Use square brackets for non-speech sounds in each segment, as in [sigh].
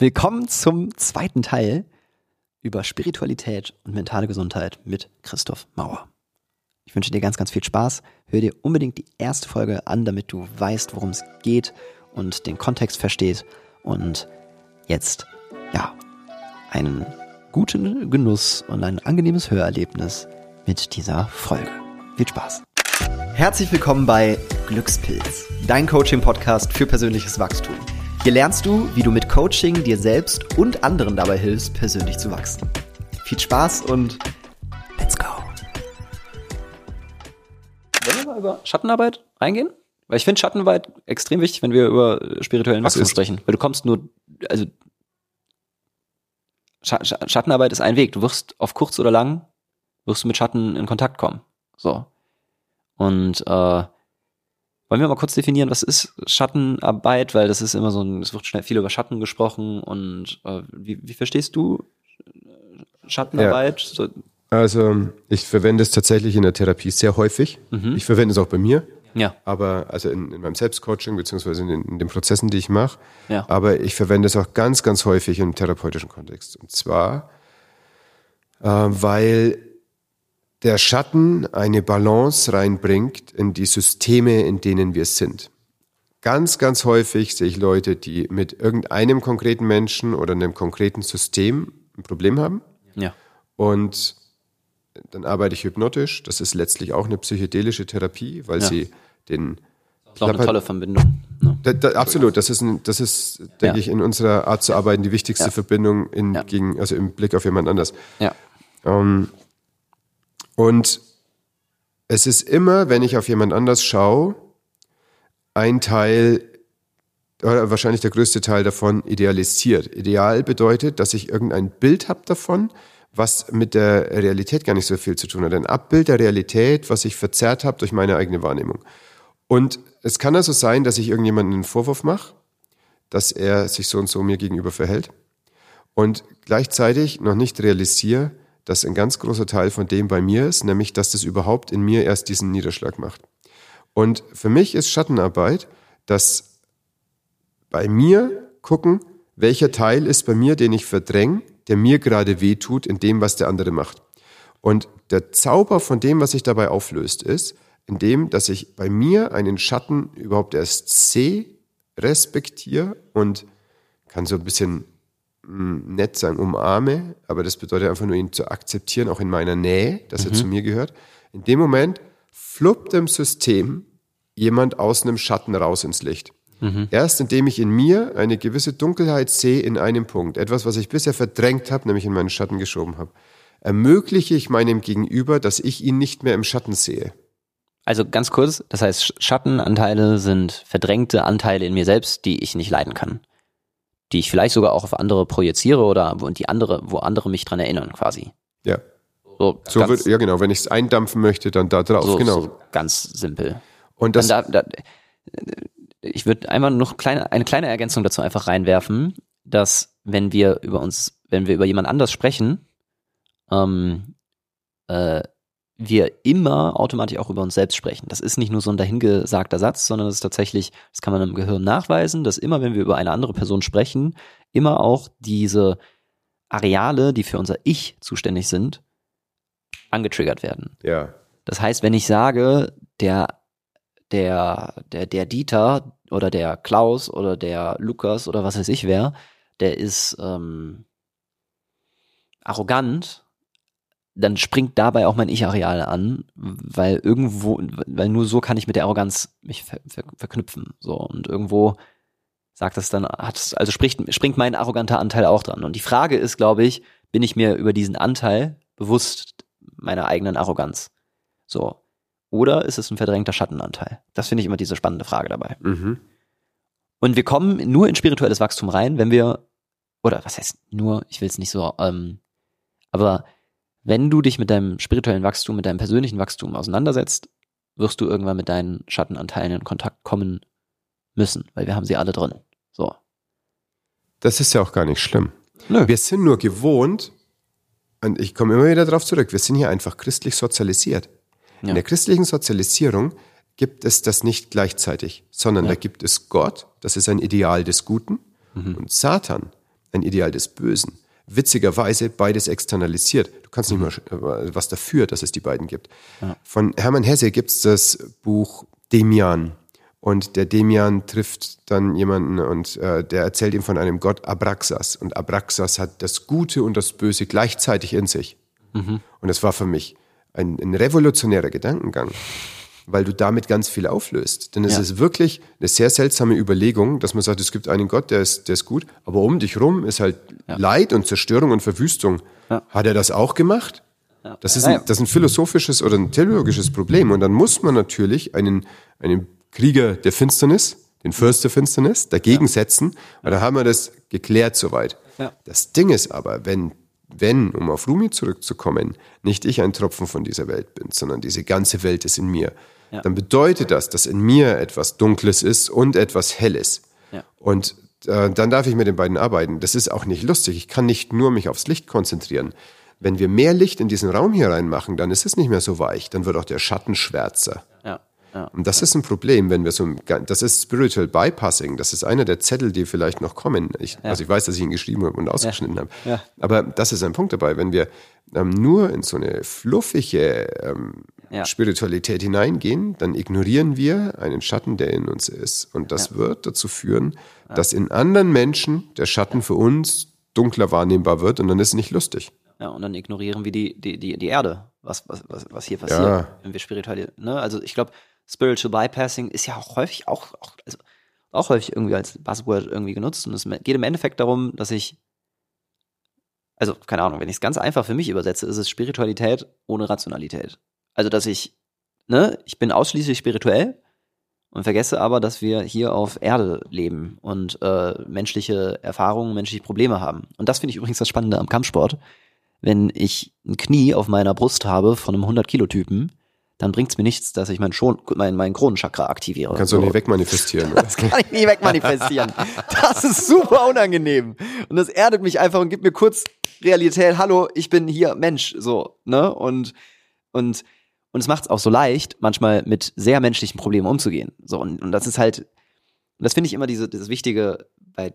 Willkommen zum zweiten Teil über Spiritualität und mentale Gesundheit mit Christoph Mauer. Ich wünsche dir ganz, ganz viel Spaß. Hör dir unbedingt die erste Folge an, damit du weißt, worum es geht und den Kontext verstehst. Und jetzt, ja, einen guten Genuss und ein angenehmes Hörerlebnis mit dieser Folge. Viel Spaß. Herzlich willkommen bei Glückspilz, dein Coaching-Podcast für persönliches Wachstum. Hier lernst du, wie du mit Coaching dir selbst und anderen dabei hilfst, persönlich zu wachsen. Viel Spaß und let's go. Wollen wir mal über Schattenarbeit reingehen? Weil ich finde Schattenarbeit extrem wichtig, wenn wir über spirituellen Wachstum sprechen. Weil du kommst nur, also Scha Scha Schattenarbeit ist ein Weg. Du wirst auf kurz oder lang, wirst du mit Schatten in Kontakt kommen. So. Und äh, wollen wir mal kurz definieren, was ist Schattenarbeit? Weil das ist immer so ein, es wird schnell viel über Schatten gesprochen und äh, wie, wie verstehst du Schattenarbeit? So, Also ich verwende es tatsächlich in der Therapie sehr häufig. Ich verwende es auch bei mir, ja, aber also in, in meinem Selbstcoaching beziehungsweise in den, in den Prozessen, die ich mache. Ja. Aber ich verwende es auch ganz, ganz häufig im therapeutischen Kontext. Und zwar, äh, weil der Schatten eine Balance reinbringt in die Systeme, in denen wir sind. Ganz, ganz häufig sehe ich Leute, die mit irgendeinem konkreten Menschen oder einem konkreten System ein Problem haben. ja, Und dann arbeite ich hypnotisch. Das ist letztlich auch eine psychedelische Therapie, weil Ja. sie den. ist auch eine tolle Verbindung. Ne? Da, da, absolut, das ist, ein, das ist, denke Ja. ich, in unserer Art zu arbeiten die wichtigste. Verbindung in, gegen, also im Blick auf jemand anders. Ja, Ähm, und es ist immer, wenn ich auf jemand anders schaue, ein Teil, oder wahrscheinlich der größte Teil davon idealisiert. Ideal bedeutet, dass ich irgendein Bild habe davon, was mit der Realität gar nicht so viel zu tun hat. Ein Abbild der Realität, was ich verzerrt habe durch meine eigene Wahrnehmung. Und es kann also sein, dass ich irgendjemanden einen Vorwurf mache, dass er sich so und so mir gegenüber verhält und gleichzeitig noch nicht realisiere, dass ein ganz großer Teil von dem bei mir ist, nämlich dass das überhaupt in mir erst diesen Niederschlag macht. Und für mich ist Schattenarbeit, dass bei mir gucken, welcher Teil ist bei mir, den ich verdränge, der mir gerade wehtut in dem, was der andere macht. Und der Zauber von dem, was sich dabei auflöst, ist, in dem, dass ich bei mir einen Schatten überhaupt erst sehe, respektiere und kann so ein bisschen nett sagen, umarme, aber das bedeutet einfach nur, ihn zu akzeptieren, auch in meiner Nähe, dass er zu mir gehört. In dem Moment fluppt im System jemand aus einem Schatten raus ins Licht. Erst indem ich in mir eine gewisse Dunkelheit sehe in einem Punkt, etwas, was ich bisher verdrängt habe, nämlich in meinen Schatten geschoben habe, ermögliche ich meinem Gegenüber, dass ich ihn nicht mehr im Schatten sehe. Also ganz kurz, das heißt, Sch- Schattenanteile sind verdrängte Anteile in mir selbst, die ich nicht leiden kann. Die ich vielleicht sogar auch auf andere projiziere oder wo die andere, wo andere mich dran erinnern, quasi. Ja, So, so ganz, wird, ja genau, wenn ich es eindampfen möchte, dann da drauf, so, genau. so ganz simpel. Und das, da, da, ich würde einmal noch kleine, eine kleine Ergänzung dazu einfach reinwerfen, dass wenn wir über uns, wenn wir über jemand anders sprechen, ähm, äh, wir immer automatisch auch über uns selbst sprechen. Das ist nicht nur so ein dahingesagter Satz, sondern das ist tatsächlich, das kann man im Gehirn nachweisen, dass immer, wenn wir über eine andere Person sprechen, immer auch diese Areale, die für unser Ich zuständig sind, angetriggert werden. ja, Das heißt, wenn ich sage, der, der, der, der Dieter oder der Klaus oder der Lukas oder was weiß ich wer, der ist ähm, arrogant, dann springt dabei auch mein Ich-Areal an, weil irgendwo, weil nur so kann ich mit der Arroganz mich ver, ver, verknüpfen. So und irgendwo sagt das dann, hat es, also spricht, springt mein arroganter Anteil auch dran. Und die Frage ist, glaube ich, bin ich mir über diesen Anteil bewusst meiner eigenen Arroganz? So. Oder ist es ein verdrängter Schattenanteil? Das finde ich immer diese spannende Frage dabei. mhm. Und wir kommen nur in spirituelles Wachstum rein, wenn wir, oder was heißt nur, ich will es nicht so, ähm, aber wenn du dich mit deinem spirituellen Wachstum, mit deinem persönlichen Wachstum auseinandersetzt, wirst du irgendwann mit deinen Schattenanteilen in Kontakt kommen müssen, weil wir haben sie alle drin. So. das ist ja auch gar nicht schlimm. Nö. Wir sind nur gewohnt, und ich komme immer wieder darauf zurück, wir sind hier einfach christlich sozialisiert. Ja. In der christlichen Sozialisierung gibt es das nicht gleichzeitig, sondern Ja. da gibt es Gott, das ist ein Ideal des Guten, Mhm. und Satan ein Ideal des Bösen. Witzigerweise beides externalisiert. Du kannst nicht mal äh, was dafür, dass es die beiden gibt. Ja. Von Hermann Hesse gibt es das Buch Demian. Und der Demian trifft dann jemanden und äh, der erzählt ihm von einem Gott Abraxas. Und Abraxas hat das Gute und das Böse gleichzeitig in sich. Mhm. Und das war für mich ein, ein revolutionärer Gedankengang weil du damit ganz viel auflöst. Denn es ja. ist wirklich eine sehr seltsame Überlegung, dass man sagt, es gibt einen Gott, der ist, der ist gut, aber um dich rum ist halt ja. Leid und Zerstörung und Verwüstung. Ja. Hat er das auch gemacht? Das, ist ein, das ist ein philosophisches oder ein theologisches Problem. Und dann muss man natürlich einen, einen Krieger der Finsternis, den Fürst der Finsternis, dagegen setzen. Und da haben wir das geklärt soweit. Das Ding ist aber, wenn wenn, um auf Rumi zurückzukommen, nicht ich ein Tropfen von dieser Welt bin, sondern diese ganze Welt ist in mir, ja. dann bedeutet das, dass in mir etwas Dunkles ist und etwas Helles. Ja. Und äh, dann darf ich mit den beiden arbeiten. Das ist auch nicht lustig. Ich kann nicht nur mich aufs Licht konzentrieren. Wenn wir mehr Licht in diesen Raum hier reinmachen, dann ist es nicht mehr so weich. Dann wird auch der Schatten schwärzer. Ja. Ja, und das ja. ist ein Problem, wenn wir so, das ist Spiritual Bypassing, das ist einer der Zettel, die vielleicht noch kommen. Ich, ja. Also ich weiß, dass ich ihn geschrieben habe und ausgeschnitten habe. Aber das ist ein Punkt dabei, wenn wir ähm, nur in so eine fluffige ähm, ja. Spiritualität hineingehen, dann ignorieren wir einen Schatten, der in uns ist. Und das ja. wird dazu führen, ja. dass in anderen Menschen der Schatten für uns dunkler wahrnehmbar wird und dann ist es nicht lustig. Ja, und dann ignorieren wir die, die, die, die Erde, was, was, was, hier passiert, wenn wir spirituell, ne? Also ich glaube, Spiritual Bypassing ist ja auch häufig auch, auch, also auch häufig irgendwie als Buzzword irgendwie genutzt. Und es geht im Endeffekt darum, dass ich also keine Ahnung, wenn ich es ganz einfach für mich übersetze, ist es Spiritualität ohne Rationalität. Also, dass ich, ne, ich bin ausschließlich spirituell und vergesse aber, dass wir hier auf Erde leben und äh, menschliche Erfahrungen, menschliche Probleme haben. Und das finde ich übrigens das Spannende am Kampfsport. Wenn ich ein Knie auf meiner Brust habe von einem 100-Kilo-Typen, dann bringt es mir nichts, dass ich mein, Schon, mein, mein Kronenchakra aktiviere. Kannst du nicht wegmanifestieren. [laughs] das kann ich nie wegmanifestieren. Das ist super unangenehm. Und das erdet mich einfach und gibt mir kurz Realität. Hallo, ich bin hier Mensch, so, ne? Und, und und es macht es auch so leicht, manchmal mit sehr menschlichen Problemen umzugehen. So, und, und das ist halt, und das finde ich immer diese, dieses Wichtige bei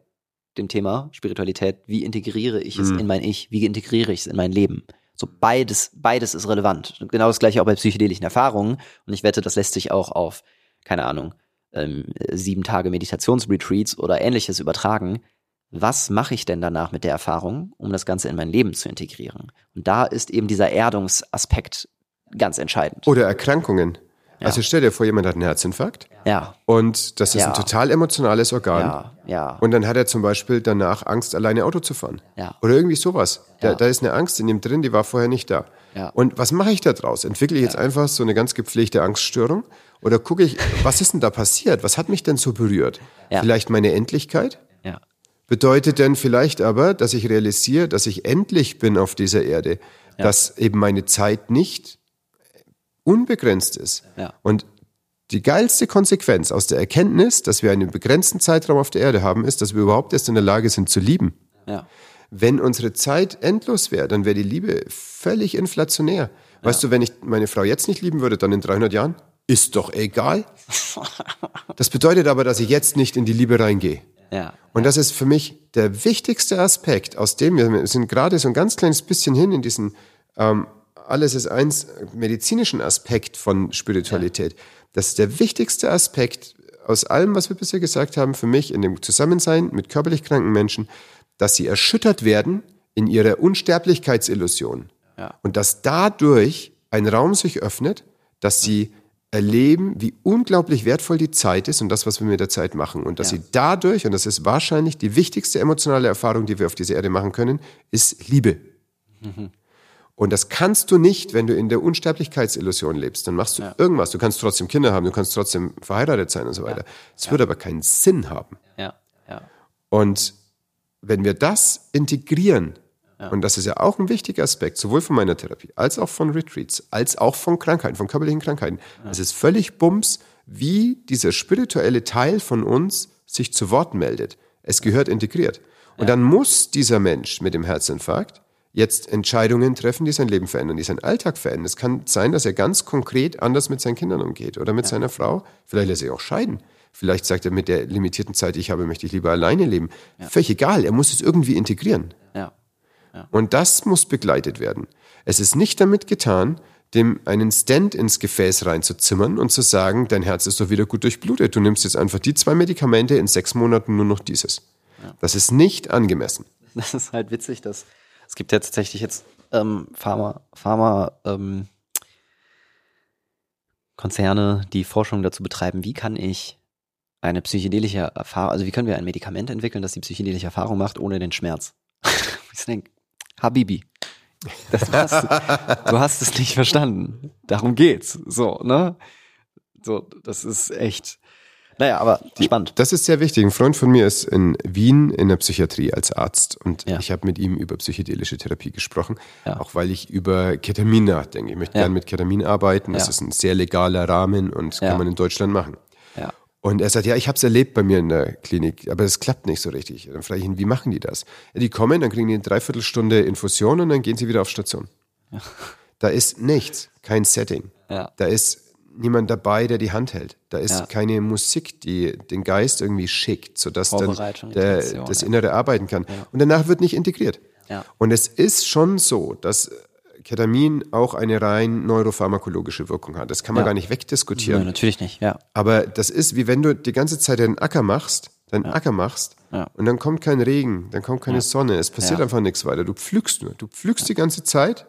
dem Thema Spiritualität, wie integriere ich es mhm. in mein Ich, wie integriere ich es in mein Leben. So beides, beides ist relevant. Und genau das gleiche auch bei psychedelischen Erfahrungen. Und ich wette, das lässt sich auch auf, keine Ahnung, ähm, sieben Tage Meditationsretreats oder ähnliches übertragen. Was mache ich denn danach mit der Erfahrung, um das Ganze in mein Leben zu integrieren? Und da ist eben dieser Erdungsaspekt ganz entscheidend. Oder Erkrankungen. Ja. Also stell dir vor, jemand hat einen Herzinfarkt. Ja. Und das ist ja. ein total emotionales Organ. Ja. ja. Und dann hat er zum Beispiel danach Angst, alleine Auto zu fahren. Ja. Oder irgendwie sowas. Da, da ist eine Angst in ihm drin, die war vorher nicht da. Ja. Und was mache ich da draus? Entwickle ich jetzt einfach so eine ganz gepflegte Angststörung? Oder gucke ich, was ist denn da passiert? Was hat mich denn so berührt? Ja. Vielleicht meine Endlichkeit? Ja. Bedeutet denn vielleicht aber, dass ich realisiere, dass ich endlich bin auf dieser Erde, ja. dass eben meine Zeit nicht unbegrenzt ist. Ja. Und die geilste Konsequenz aus der Erkenntnis, dass wir einen begrenzten Zeitraum auf der Erde haben, ist, dass wir überhaupt erst in der Lage sind zu lieben. Ja. Wenn unsere Zeit endlos wäre, dann wäre die Liebe völlig inflationär. Ja. Weißt du, wenn ich meine Frau jetzt nicht lieben würde, dann in 300 Jahren? Ist doch egal. [laughs] Das bedeutet aber, dass ich jetzt nicht in die Liebe reingehe. Ja. Und das ist für mich der wichtigste Aspekt, aus dem wir sind gerade so ein ganz kleines bisschen hin in diesen ähm, alles ist eins medizinischen Aspekt von Spiritualität. Das ist der wichtigste Aspekt aus allem, was wir bisher gesagt haben, für mich in dem Zusammensein mit körperlich kranken Menschen, dass sie erschüttert werden in ihrer Unsterblichkeitsillusion. Ja. Und dass dadurch ein Raum sich öffnet, dass sie erleben, wie unglaublich wertvoll die Zeit ist und das, was wir mit der Zeit machen. Und dass ja. sie dadurch, und das ist wahrscheinlich die wichtigste emotionale Erfahrung, die wir auf dieser Erde machen können, ist Liebe. Mhm. Und das kannst du nicht, wenn du in der Unsterblichkeitsillusion lebst. Dann machst du ja. irgendwas. Du kannst trotzdem Kinder haben, du kannst trotzdem verheiratet sein und so weiter. Es ja. wird aber keinen Sinn haben. Ja. Und wenn wir das integrieren, und das ist ja auch ein wichtiger Aspekt, sowohl von meiner Therapie als auch von Retreats, als auch von Krankheiten, von körperlichen Krankheiten. Es ist völlig bums, wie dieser spirituelle Teil von uns sich zu Wort meldet. Es gehört integriert. Und dann muss dieser Mensch mit dem Herzinfarkt jetzt Entscheidungen treffen, die sein Leben verändern, die seinen Alltag verändern. Es kann sein, dass er ganz konkret anders mit seinen Kindern umgeht oder mit ja. seiner Frau. Vielleicht lässt er sich auch scheiden. Vielleicht sagt er, mit der limitierten Zeit, die ich habe, möchte ich lieber alleine leben. Völlig egal, er muss es irgendwie integrieren. Ja. Und das muss begleitet werden. Es ist nicht damit getan, dem einen Stent ins Gefäß reinzuzimmern und zu sagen, dein Herz ist doch wieder gut durchblutet. Du nimmst jetzt einfach die zwei Medikamente, in sechs Monaten nur noch dieses. Das ist nicht angemessen. Das ist halt witzig, dass es gibt ja tatsächlich jetzt ähm, Pharma, Pharma ähm, Konzerne, die Forschung dazu betreiben, wie kann ich eine psychedelische Erfahrung, also wie können wir ein Medikament entwickeln, das die psychedelische Erfahrung macht, ohne den Schmerz. [laughs] ich denke, Habibi, das, du, hast, du hast es nicht verstanden. Darum geht's. So, ne? So, das ist echt. Naja, aber spannend. Das ist sehr wichtig. Ein Freund von mir ist in Wien in der Psychiatrie als Arzt und Ja. ich habe mit ihm über psychedelische Therapie gesprochen, Ja. auch weil ich über Ketamin nachdenke. Ich möchte Ja. gerne mit Ketamin arbeiten. Das ist ein sehr legaler Rahmen und kann man in Deutschland machen. Und er sagt, ja, ich habe es erlebt bei mir in der Klinik, aber es klappt nicht so richtig. Dann frage ich ihn, wie machen die das? Die kommen, dann kriegen die eine Dreiviertelstunde Infusion und dann gehen sie wieder auf Station. Da ist nichts, kein Setting. Da ist niemand dabei, der die Hand hält. Da ist Ja. keine Musik, die den Geist irgendwie schickt, sodass dann der, das ja. Innere arbeiten kann. Und danach wird nicht integriert. Ja. Und es ist schon so, dass Ketamin auch eine rein neuropharmakologische Wirkung hat. Das kann man Ja. gar nicht wegdiskutieren. Nein, natürlich nicht, ja. Aber das ist wie wenn du die ganze Zeit deinen Acker machst, deinen Acker machst Ja. und dann kommt kein Regen, dann kommt keine Sonne, es passiert Ja. einfach nichts weiter. Du pflügst nur. Du pflügst die ganze Zeit, Ja.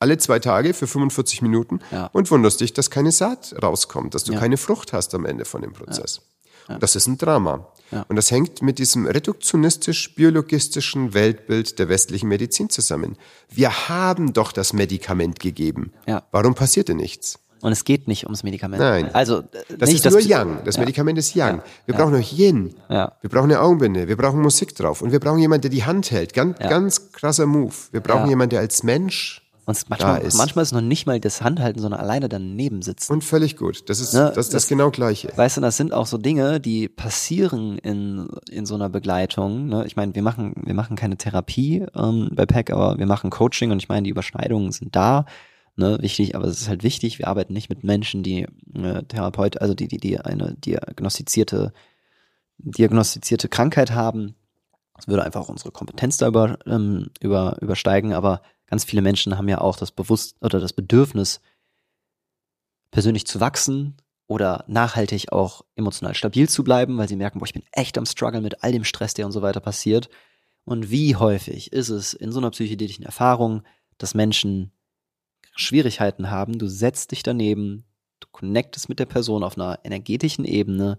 Alle zwei Tage für 45 Minuten Ja. und wunderst dich, dass keine Saat rauskommt, dass du Ja. keine Frucht hast am Ende von dem Prozess. Und das ist ein Drama. Ja. Und das hängt mit diesem reduktionistisch-biologistischen Weltbild der westlichen Medizin zusammen. Wir haben doch das Medikament gegeben. Ja. Warum passiert denn nichts? Und es geht nicht ums Medikament. Nein. Also, Das nicht ist nur Yang. Das Medikament ist Yang. Wir brauchen noch Yin. Ja. Wir brauchen eine Augenbinde. Wir brauchen Musik drauf. Und wir brauchen jemanden, der die Hand hält. Ganz, ganz krasser Move. Wir brauchen Ja. jemanden, der als Mensch Und manchmal, ist. manchmal ist noch nicht mal das Handhalten, sondern alleine daneben sitzen. Und völlig gut. Das ist Ne, das, das, das- genau Gleiche. Weißt du, das sind auch so Dinge, die passieren in, in so einer Begleitung. Ne? Ich meine, wir machen, wir machen keine Therapie ähm, bei PEC, aber wir machen Coaching und ich meine, die Überschneidungen sind da. Ne, wichtig, aber es ist halt wichtig, wir arbeiten nicht mit Menschen, die äh, Therapeut, also die, die, die eine diagnostizierte, diagnostizierte Krankheit haben. Das würde einfach unsere Kompetenz da über, ähm, über, übersteigen, aber ganz viele Menschen haben ja auch das Bewusst oder das Bedürfnis, persönlich zu wachsen oder nachhaltig auch emotional stabil zu bleiben, weil sie merken, boah, ich bin echt am Struggle mit all dem Stress, der und so weiter passiert. Und wie häufig ist es in so einer psychedelischen Erfahrung, dass Menschen Schwierigkeiten haben, du setzt dich daneben, du connectest mit der Person auf einer energetischen Ebene,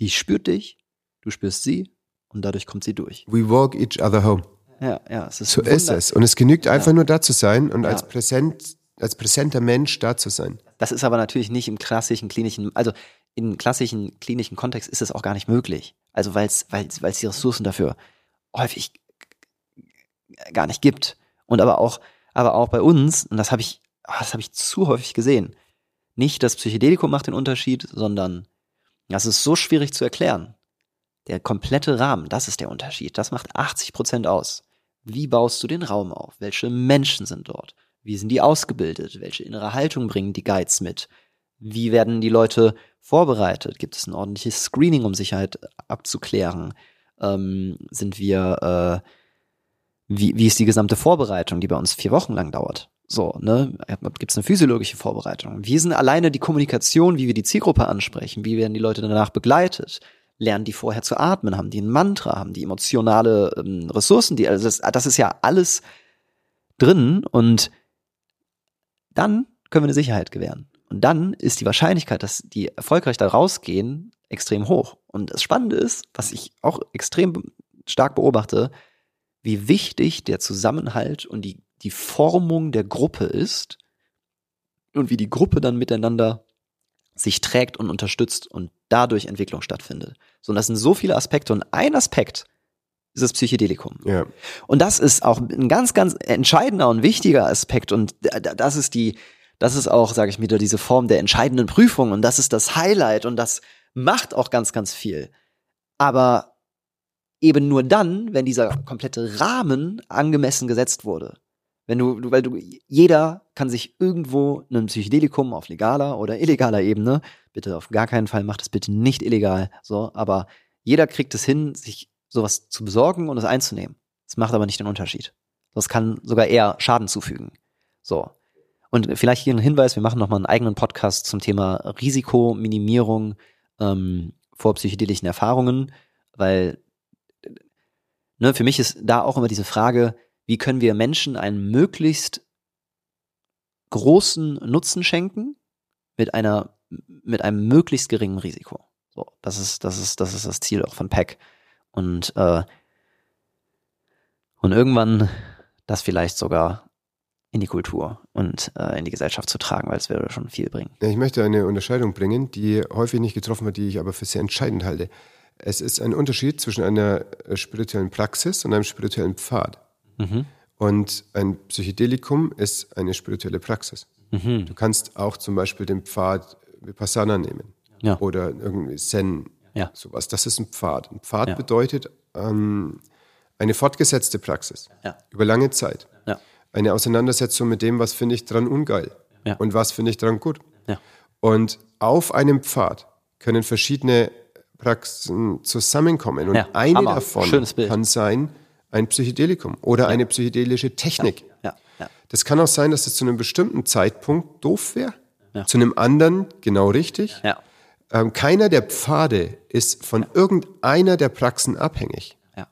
die spürt dich, du spürst sie und dadurch kommt sie durch. We walk each other home. Ja, ja, es ist So ist es. Und es genügt einfach nur da zu sein und Ja. als präsent, als präsenter Mensch da zu sein. Das ist aber natürlich nicht im klassischen klinischen, also im klassischen klinischen Kontext ist es auch gar nicht möglich. Also weil es weil es die Ressourcen dafür häufig gar nicht gibt. Und aber auch aber auch bei uns, und das habe ich ah, das habe ich zu häufig gesehen. Nicht das Psychedelikum macht den Unterschied, sondern das ist so schwierig zu erklären. Der komplette Rahmen, das ist der Unterschied. Das macht 80 Prozent aus. Wie baust du den Raum auf? Welche Menschen sind dort? Wie sind die ausgebildet? Welche innere Haltung bringen die Guides mit? Wie werden die Leute vorbereitet? Gibt es ein ordentliches Screening, um Sicherheit abzuklären? Ähm, sind wir, äh, wie, wie ist die gesamte Vorbereitung, die bei uns vier Wochen lang dauert? So, ne? Gibt es eine physiologische Vorbereitung? Wie sind alleine die Kommunikation, wie wir die Zielgruppe ansprechen? Wie werden die Leute danach begleitet? Lernen die vorher zu atmen? Haben die ein Mantra? Haben die emotionale ähm, Ressourcen? Die, also das, das ist ja alles drin und dann können wir eine Sicherheit gewähren. Und dann ist die Wahrscheinlichkeit, dass die erfolgreich da rausgehen, extrem hoch. Und das Spannende ist, was ich auch extrem stark beobachte, wie wichtig der Zusammenhalt und die, die Formung der Gruppe ist und wie die Gruppe dann miteinander sich trägt und unterstützt und dadurch Entwicklung stattfindet. So, und das sind so viele Aspekte und ein Aspekt ist das Psychedelikum. Ja. Und das ist auch ein ganz, ganz entscheidender und wichtiger Aspekt. Und da- da- das ist die, das ist auch, sage ich wieder, diese Form der entscheidenden Prüfung. Und das ist das Highlight. Und das macht auch ganz, ganz viel. Aber eben nur dann, wenn dieser komplette Rahmen angemessen gesetzt wurde. Wenn du, du, weil du, jeder kann sich irgendwo ein Psychedelikum auf legaler oder illegaler Ebene, bitte auf gar keinen Fall, macht es bitte nicht illegal, so, aber jeder kriegt es hin, sich sowas zu besorgen und es einzunehmen. Das macht aber nicht den Unterschied. Das kann sogar eher Schaden zufügen. So. Und vielleicht hier ein Hinweis, wir machen nochmal einen eigenen Podcast zum Thema Risikominimierung ähm, vor psychedelischen Erfahrungen, weil ne, für mich ist da auch immer diese Frage, wie können wir Menschen einen möglichst großen Nutzen schenken mit einer mit einem möglichst geringen Risiko. So, das ist das ist das ist das Ziel auch von PEC und äh, und irgendwann das vielleicht sogar in die Kultur und äh, in die Gesellschaft zu tragen, weil es würde schon viel bringen. Ich möchte eine Unterscheidung bringen, die häufig nicht getroffen wird, die ich aber für sehr entscheidend halte. Es ist ein Unterschied zwischen einer äh, spirituellen Praxis und einem spirituellen Pfad. Mhm. Und ein Psychedelikum ist eine spirituelle Praxis. Mhm. Du kannst auch zum Beispiel den Pfad Vipassana nehmen Ja. oder irgendwie Zen, Ja. sowas. Das ist ein Pfad. Ein Pfad Ja. bedeutet ähm, eine fortgesetzte Praxis über lange Zeit. Eine Auseinandersetzung mit dem, was finde ich dran ungeil und was finde ich dran gut. Und auf einem Pfad können verschiedene Praxen zusammenkommen. Und eine Hammer. davon kann sein ein Psychedelikum oder eine psychedelische Technik. Ja. Ja. Das kann auch sein, dass es zu einem bestimmten Zeitpunkt doof wäre, Ja. zu einem anderen genau richtig. Ja. Ähm, keiner der Pfade ist von irgendeiner der Praxen abhängig. Ja.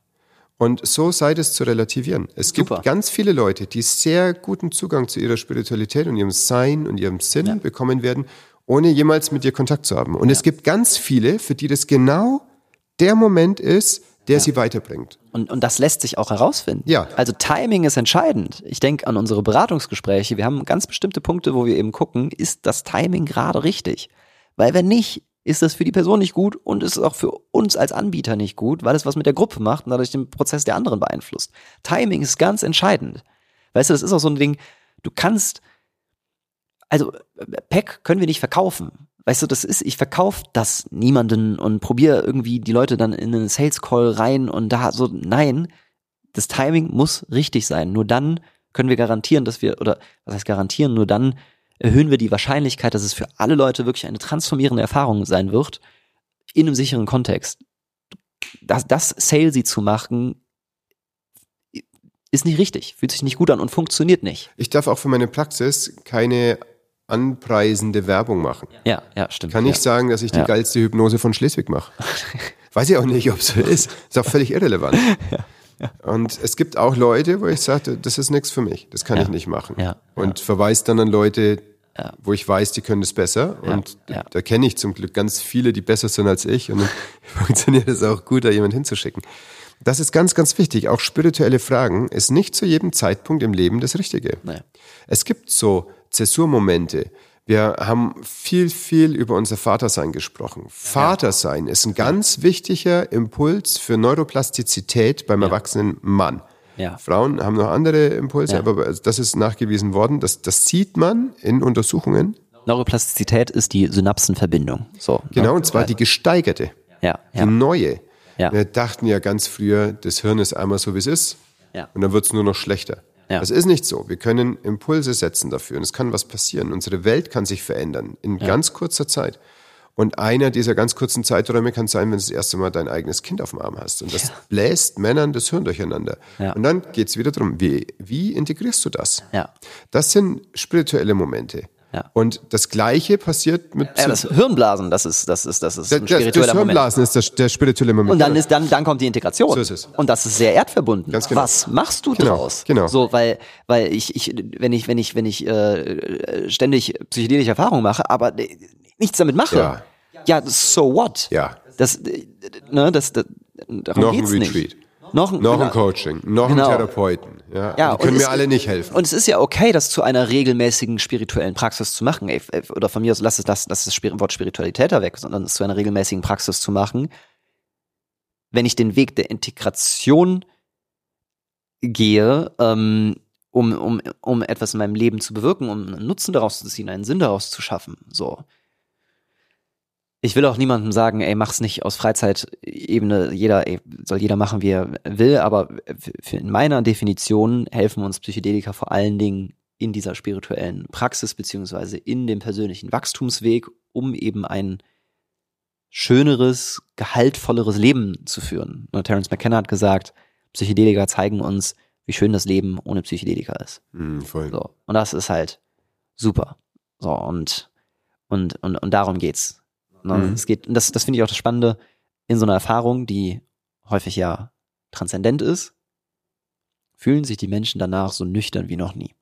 Und so sei das zu relativieren. Es Super. gibt ganz viele Leute, die sehr guten Zugang zu ihrer Spiritualität und ihrem Sein und ihrem Sinn bekommen werden, ohne jemals mit dir Kontakt zu haben. Und es gibt ganz viele, für die das genau der Moment ist, der sie weiterbringt. Und, und das lässt sich auch herausfinden. Ja. Also Timing ist entscheidend. Ich denke an unsere Beratungsgespräche. Wir haben ganz bestimmte Punkte, wo wir eben gucken, ist das Timing gerade richtig? Weil wenn nicht, ist das für die Person nicht gut und ist auch für uns als Anbieter nicht gut, weil es was mit der Gruppe macht und dadurch den Prozess der anderen beeinflusst. Timing ist ganz entscheidend. Weißt du, das ist auch so ein Ding, du kannst, also Pack können wir nicht verkaufen. Weißt du, das ist, ich verkaufe das niemanden und probiere irgendwie die Leute dann in einen Sales Call rein und da so, nein, das Timing muss richtig sein. Nur dann können wir garantieren, dass wir, oder was heißt garantieren, nur dann erhöhen wir die Wahrscheinlichkeit, dass es für alle Leute wirklich eine transformierende Erfahrung sein wird, in einem sicheren Kontext. Das, das salesy zu machen, ist nicht richtig, fühlt sich nicht gut an und funktioniert nicht. Ich darf auch für meine Praxis keine anpreisende Werbung machen. Ja, ja, stimmt. Kann nicht ja. sagen, dass ich die Ja. geilste Hypnose von Schleswig mache. [laughs] Weiß ich auch nicht, ob es so ist. Ist auch völlig irrelevant. [laughs] Und es gibt auch Leute, wo ich sage, das ist nichts für mich. Das kann Ja. ich nicht machen. Ja. Und verweise dann an Leute, Ja. wo ich weiß, die können das besser. Ja. Und Ja. da kenne ich zum Glück ganz viele, die besser sind als ich. Und dann [laughs] funktioniert es auch gut, da jemand hinzuschicken. Das ist ganz, ganz wichtig. Auch spirituelle Fragen ist nicht zu jedem Zeitpunkt im Leben das Richtige. Nee. Es gibt so Zäsurmomente. Wir haben viel, viel über unser Vatersein gesprochen. Vatersein ist ein ganz wichtiger Impuls für Neuroplastizität beim erwachsenen Mann. Ja. Frauen haben noch andere Impulse, Ja. aber das ist nachgewiesen worden. Das, das sieht man in Untersuchungen. Neuroplastizität ist die Synapsenverbindung. So. Genau, ne? und zwar die gesteigerte, Ja, die ja. neue. Ja. Wir dachten ja ganz früher, das Hirn ist einmal so, wie es ist. Ja. Und dann wird es nur noch schlechter. Ja. Das ist nicht so. Wir können Impulse setzen dafür und es kann was passieren. Unsere Welt kann sich verändern in ganz kurzer Zeit. Und einer dieser ganz kurzen Zeiträume kann sein, wenn du das erste Mal dein eigenes Kind auf dem Arm hast. Und das bläst Männern das Hirn durcheinander. Ja. Und dann geht es wieder darum, wie, wie integrierst du das? Ja. Das sind spirituelle Momente. Ja. Und das Gleiche passiert mit Ja, das Hirnblasen, das ist, das ist, das ist der, ein spiritueller das Moment. Hirnblasen ist der, der spirituelle Moment. Und dann ist, dann, dann kommt die Integration. So ist es. Und das ist sehr erdverbunden. Ganz genau. Was machst du Genau, draus? genau. So, weil, weil ich, ich, wenn ich, wenn ich, wenn ich äh, ständig psychedelische Erfahrungen mache, aber nichts damit mache, Ja. ja, so what? Ja. Das, äh, ne, das, das darum Noch ein geht's Retreat. nicht. Noch, ein- noch genau. ein Coaching, noch Genau. ein Therapeuten. Ja, Ja, die können mir alle nicht helfen. Und es ist ja okay, das zu einer regelmäßigen spirituellen Praxis zu machen. Ey, Oder von mir aus, lass es das, lass das Wort Spiritualität da weg, sondern es zu einer regelmäßigen Praxis zu machen. Wenn ich den Weg der Integration gehe, ähm, um, um, um etwas in meinem Leben zu bewirken, um einen Nutzen daraus zu ziehen, einen Sinn daraus zu schaffen, so. Ich will auch niemandem sagen, ey, mach's nicht aus Freizeitebene, jeder, ey, soll jeder machen, wie er will, aber in meiner Definition helfen uns Psychedelika vor allen Dingen in dieser spirituellen Praxis beziehungsweise in dem persönlichen Wachstumsweg, um eben ein schöneres, gehaltvolleres Leben zu führen. Und Terence McKenna hat gesagt, Psychedelika zeigen uns, wie schön das Leben ohne Psychedelika ist. Mm, voll. So. Und das ist halt super. So, und, und, und, und darum geht's. Ne? Mhm. Es geht, das, das finde ich auch das Spannende in so einer Erfahrung, die häufig ja transzendent ist, fühlen sich die Menschen danach so nüchtern wie noch nie.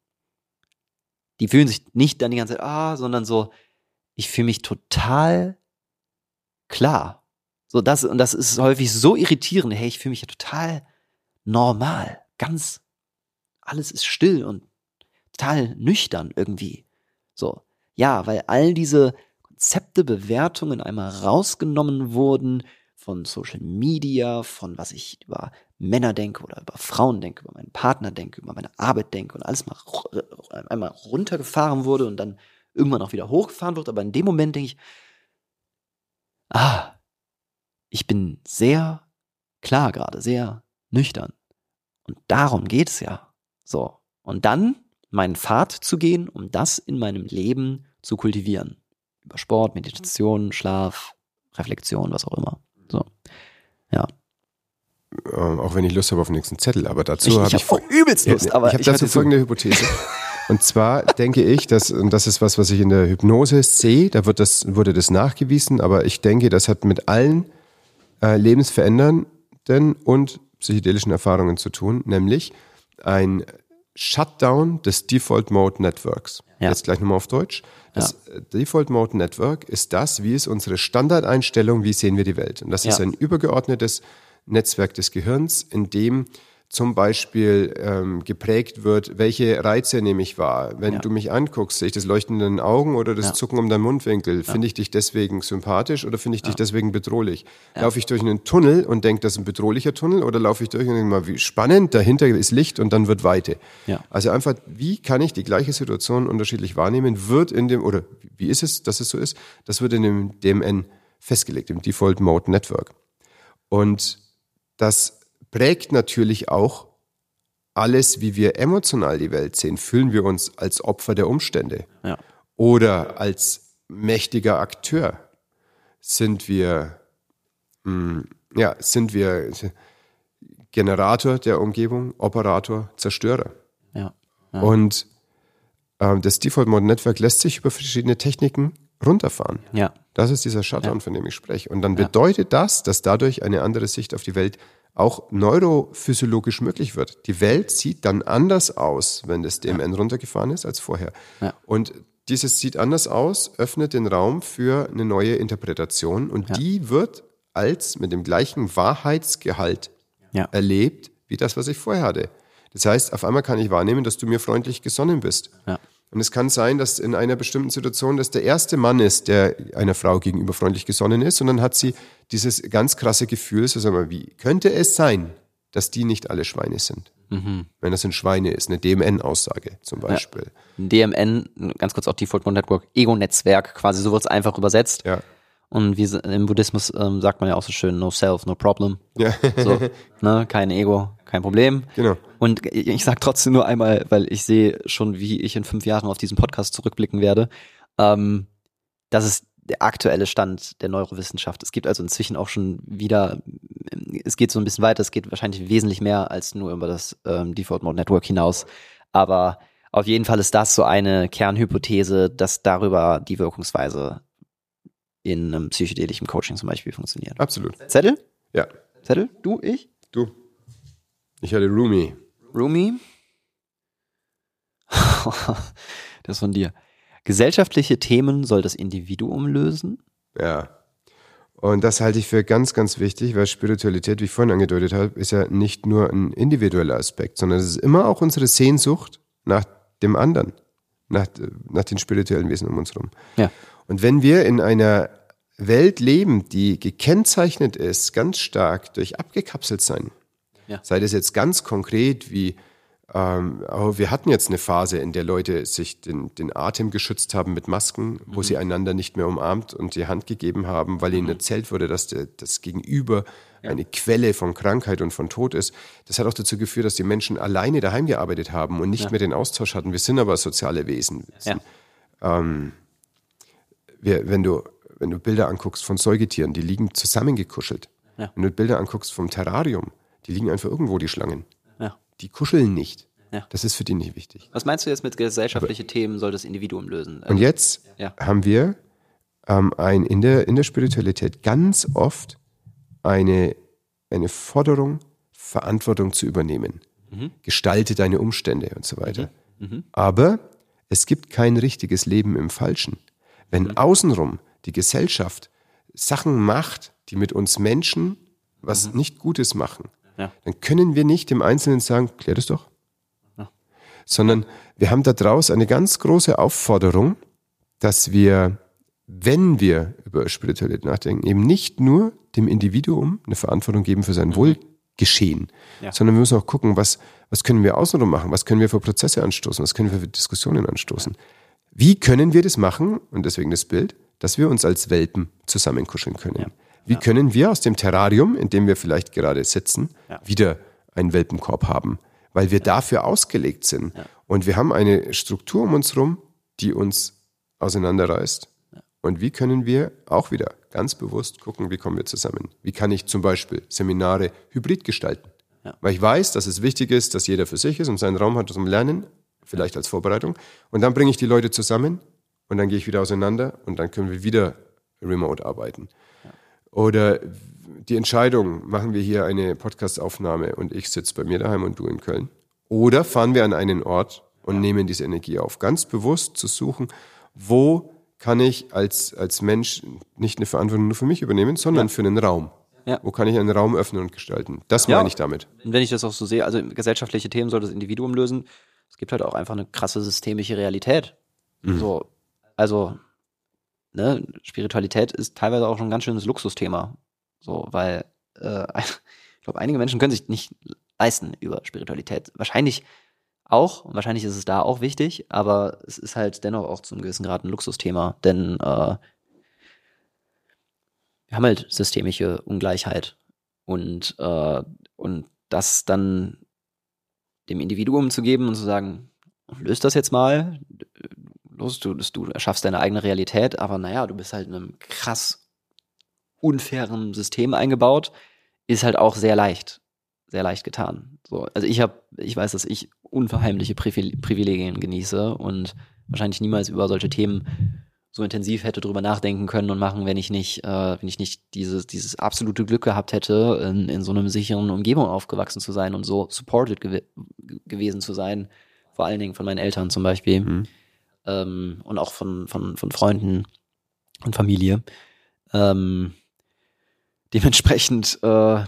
Die fühlen sich nicht dann die ganze Zeit, ah, sondern so, ich fühle mich total klar. So das, und das ist häufig so irritierend. Hey, ich fühle mich ja total normal. Ganz, alles ist still und total nüchtern irgendwie. So. Ja, weil all diese Konzepte, Bewertungen einmal rausgenommen wurden von Social Media, von was ich über Männer denke oder über Frauen denke, über meinen Partner denke, über meine Arbeit denke und alles mal einmal runtergefahren wurde und dann irgendwann auch wieder hochgefahren wird. Aber in dem Moment denke ich, ah, ich bin sehr klar gerade, sehr nüchtern. Und darum geht es ja. So. Und dann meinen Pfad zu gehen, um das in meinem Leben zu kultivieren. Über Sport, Meditation, Schlaf, Reflexion, was auch immer. So. Ja. Ähm, auch wenn ich Lust habe auf den nächsten Zettel, aber dazu habe ich, ich hab übelst Lust, aber ich habe dazu folgende Hypothese. [laughs] Und zwar denke ich, dass, und das ist was, was ich in der Hypnose sehe, da wird das, wurde das nachgewiesen, aber ich denke, das hat mit allen äh, lebensverändernden und psychedelischen Erfahrungen zu tun, nämlich ein Shutdown des Default Mode Networks. Ja. Jetzt gleich nochmal auf Deutsch. Das ja. Äh, Default Mode Network ist das, wie ist unsere Standardeinstellung, wie sehen wir die Welt. Und das ja. ist ein übergeordnetes Netzwerk des Gehirns, in dem zum Beispiel ähm, geprägt wird, welche Reize nehme ich wahr. Wenn ja. du mich anguckst, sehe ich das Leuchten in den Augen oder das ja. Zucken um deinen Mundwinkel. Ja. Finde ich dich deswegen sympathisch oder finde ich dich deswegen bedrohlich? Laufe ich durch einen Tunnel und denke, das ist ein bedrohlicher Tunnel oder laufe ich durch und denke mal, wie spannend, dahinter ist Licht und dann wird Weite. Also einfach, wie kann ich die gleiche Situation unterschiedlich wahrnehmen, wird in dem, oder wie ist es, dass es so ist? Das wird in dem DMN festgelegt, im Default Mode Network. Und das prägt natürlich auch alles, wie wir emotional die Welt sehen. Fühlen wir uns als Opfer der Umstände ja. oder als mächtiger Akteur? Sind wir, mh, hm, ja, sind wir Generator der Umgebung, Operator, Zerstörer? Ja. ja. Und äh, das Default Mode Network lässt sich über verschiedene Techniken runterfahren. Ja. Das ist dieser Shutdown, ja. von dem ich spreche. Und dann bedeutet das, dass dadurch eine andere Sicht auf die Welt auch neurophysiologisch möglich wird. Die Welt sieht dann anders aus, wenn das DMN ja. runtergefahren ist, als vorher. Ja. Und dieses sieht anders aus, öffnet den Raum für eine neue Interpretation und ja. die wird als mit dem gleichen Wahrheitsgehalt erlebt, wie das, was ich vorher hatte. Das heißt, auf einmal kann ich wahrnehmen, dass du mir freundlich gesonnen bist. Und es kann sein, dass in einer bestimmten Situation das der erste Mann ist, der einer Frau gegenüber freundlich gesonnen ist. Und dann hat sie dieses ganz krasse Gefühl, so sagen wir, wie könnte es sein, dass die nicht alle Schweine sind? Mhm. Wenn das ein Schweine ist, eine DMN-Aussage zum Beispiel. Ja. DMN, ganz kurz auch Default Mode Network, Ego-Netzwerk, quasi so wird es einfach übersetzt. Ja. Und wie im Buddhismus ähm, sagt man ja auch so schön, no self, no problem. Ja. So, [laughs] ne, kein Ego, kein Problem. Genau. Und ich sage trotzdem nur einmal, weil ich sehe schon, wie ich in fünf Jahren auf diesen Podcast zurückblicken werde. Ähm, das ist der aktuelle Stand der Neurowissenschaft. Es gibt also inzwischen auch schon wieder, es geht so ein bisschen weiter, es geht wahrscheinlich wesentlich mehr als nur über das ähm, Default Mode Network hinaus. Aber auf jeden Fall ist das so eine Kernhypothese, dass darüber die Wirkungsweise in einem psychedelischen Coaching zum Beispiel funktioniert. Absolut. Zettel? Ja. Zettel? Du, ich? Du. Ich hatte Rumi. Rumi? [laughs] das von dir. Gesellschaftliche Themen soll das Individuum lösen? Ja. Und das halte ich für ganz, ganz wichtig, weil Spiritualität, wie ich vorhin angedeutet habe, ist ja nicht nur ein individueller Aspekt, sondern es ist immer auch unsere Sehnsucht nach dem anderen, nach, nach den spirituellen Wesen um uns herum. Ja. Und wenn wir in einer Welt leben, die gekennzeichnet ist, ganz stark durch abgekapselt sein, ja. sei das jetzt ganz konkret wie Ähm, aber wir hatten jetzt eine Phase, in der Leute sich den, den Atem geschützt haben mit Masken, wo sie einander nicht mehr umarmt und die Hand gegeben haben, weil ihnen erzählt wurde, dass der, das Gegenüber eine Quelle von Krankheit und von Tod ist. Das hat auch dazu geführt, dass die Menschen alleine daheim gearbeitet haben und nicht mehr den Austausch hatten. Wir sind aber soziale Wesen. Wir sind, Ja. wir, wenn, du, wenn du Bilder anguckst von Säugetieren, die liegen zusammengekuschelt. Ja. Wenn du Bilder anguckst vom Terrarium, die liegen einfach irgendwo, die Schlangen. Ja. Die kuscheln nicht. Ja. Das ist für die nicht wichtig. Was meinst du jetzt mit gesellschaftliche Themen soll das Individuum lösen? Und jetzt Ja. haben wir ähm, ein, in, der, in der Spiritualität ganz oft eine, eine Forderung, Verantwortung zu übernehmen. Gestalte deine Umstände und so weiter. Aber es gibt kein richtiges Leben im Falschen. Wenn außenrum die Gesellschaft Sachen macht, die mit uns Menschen was nicht Gutes machen, Ja. dann können wir nicht dem Einzelnen sagen, klär das doch. Sondern wir haben da draus eine ganz große Aufforderung, dass wir, wenn wir über Spiritualität nachdenken, eben nicht nur dem Individuum eine Verantwortung geben für sein Wohlgeschehen, Ja. sondern wir müssen auch gucken, was, was können wir außenrum machen, was können wir für Prozesse anstoßen, was können wir für Diskussionen anstoßen. Wie können wir das machen, und deswegen das Bild, dass wir uns als Welpen zusammenkuscheln können? Wie können wir aus dem Terrarium, in dem wir vielleicht gerade sitzen, Ja. wieder einen Welpenkorb haben? Weil wir dafür ausgelegt sind. Und wir haben eine Struktur um uns herum, die uns auseinanderreißt. Und wie können wir auch wieder ganz bewusst gucken, wie kommen wir zusammen? Wie kann ich zum Beispiel Seminare hybrid gestalten? Ja. Weil ich weiß, dass es wichtig ist, dass jeder für sich ist und seinen Raum hat zum Lernen, vielleicht als Vorbereitung. Und dann bringe ich die Leute zusammen und dann gehe ich wieder auseinander und dann können wir wieder remote arbeiten. Oder die Entscheidung, machen wir hier eine Podcastaufnahme und ich sitze bei mir daheim und du in Köln. Oder fahren wir an einen Ort und nehmen diese Energie auf. Ganz bewusst zu suchen, wo kann ich als, als Mensch nicht eine Verantwortung nur für mich übernehmen, sondern für einen Raum. Ja. Wo kann ich einen Raum öffnen und gestalten? Das Ja. meine ich damit. Und wenn ich das auch so sehe, also gesellschaftliche Themen soll das Individuum lösen. Es gibt halt auch einfach eine krasse systemische Realität. So, also, ne, Spiritualität ist teilweise auch schon ein ganz schönes Luxusthema. So, weil äh, [laughs] ich glaube, einige Menschen können sich nicht leisten über Spiritualität. Wahrscheinlich auch, wahrscheinlich ist es da auch wichtig, aber es ist halt dennoch auch zu einem gewissen Grad ein Luxusthema, denn äh, wir haben halt systemische Ungleichheit und, äh, und das dann dem Individuum zu geben und zu sagen, löst das jetzt mal, los, du, du erschaffst deine eigene Realität, aber naja, du bist halt in einem krass unfairen System eingebaut, ist halt auch sehr leicht, sehr leicht getan. So, also ich habe, ich weiß, dass ich unverheimliche Privile- Privilegien genieße und wahrscheinlich niemals über solche Themen so intensiv hätte drüber nachdenken können und machen, wenn ich nicht, äh, wenn ich nicht dieses, dieses absolute Glück gehabt hätte, in, in so einem sicheren Umgebung aufgewachsen zu sein und so supported gew gewesen zu sein, vor allen Dingen von meinen Eltern zum Beispiel ähm, und auch von, von, von Freunden und Familie. Ähm, dementsprechend, äh,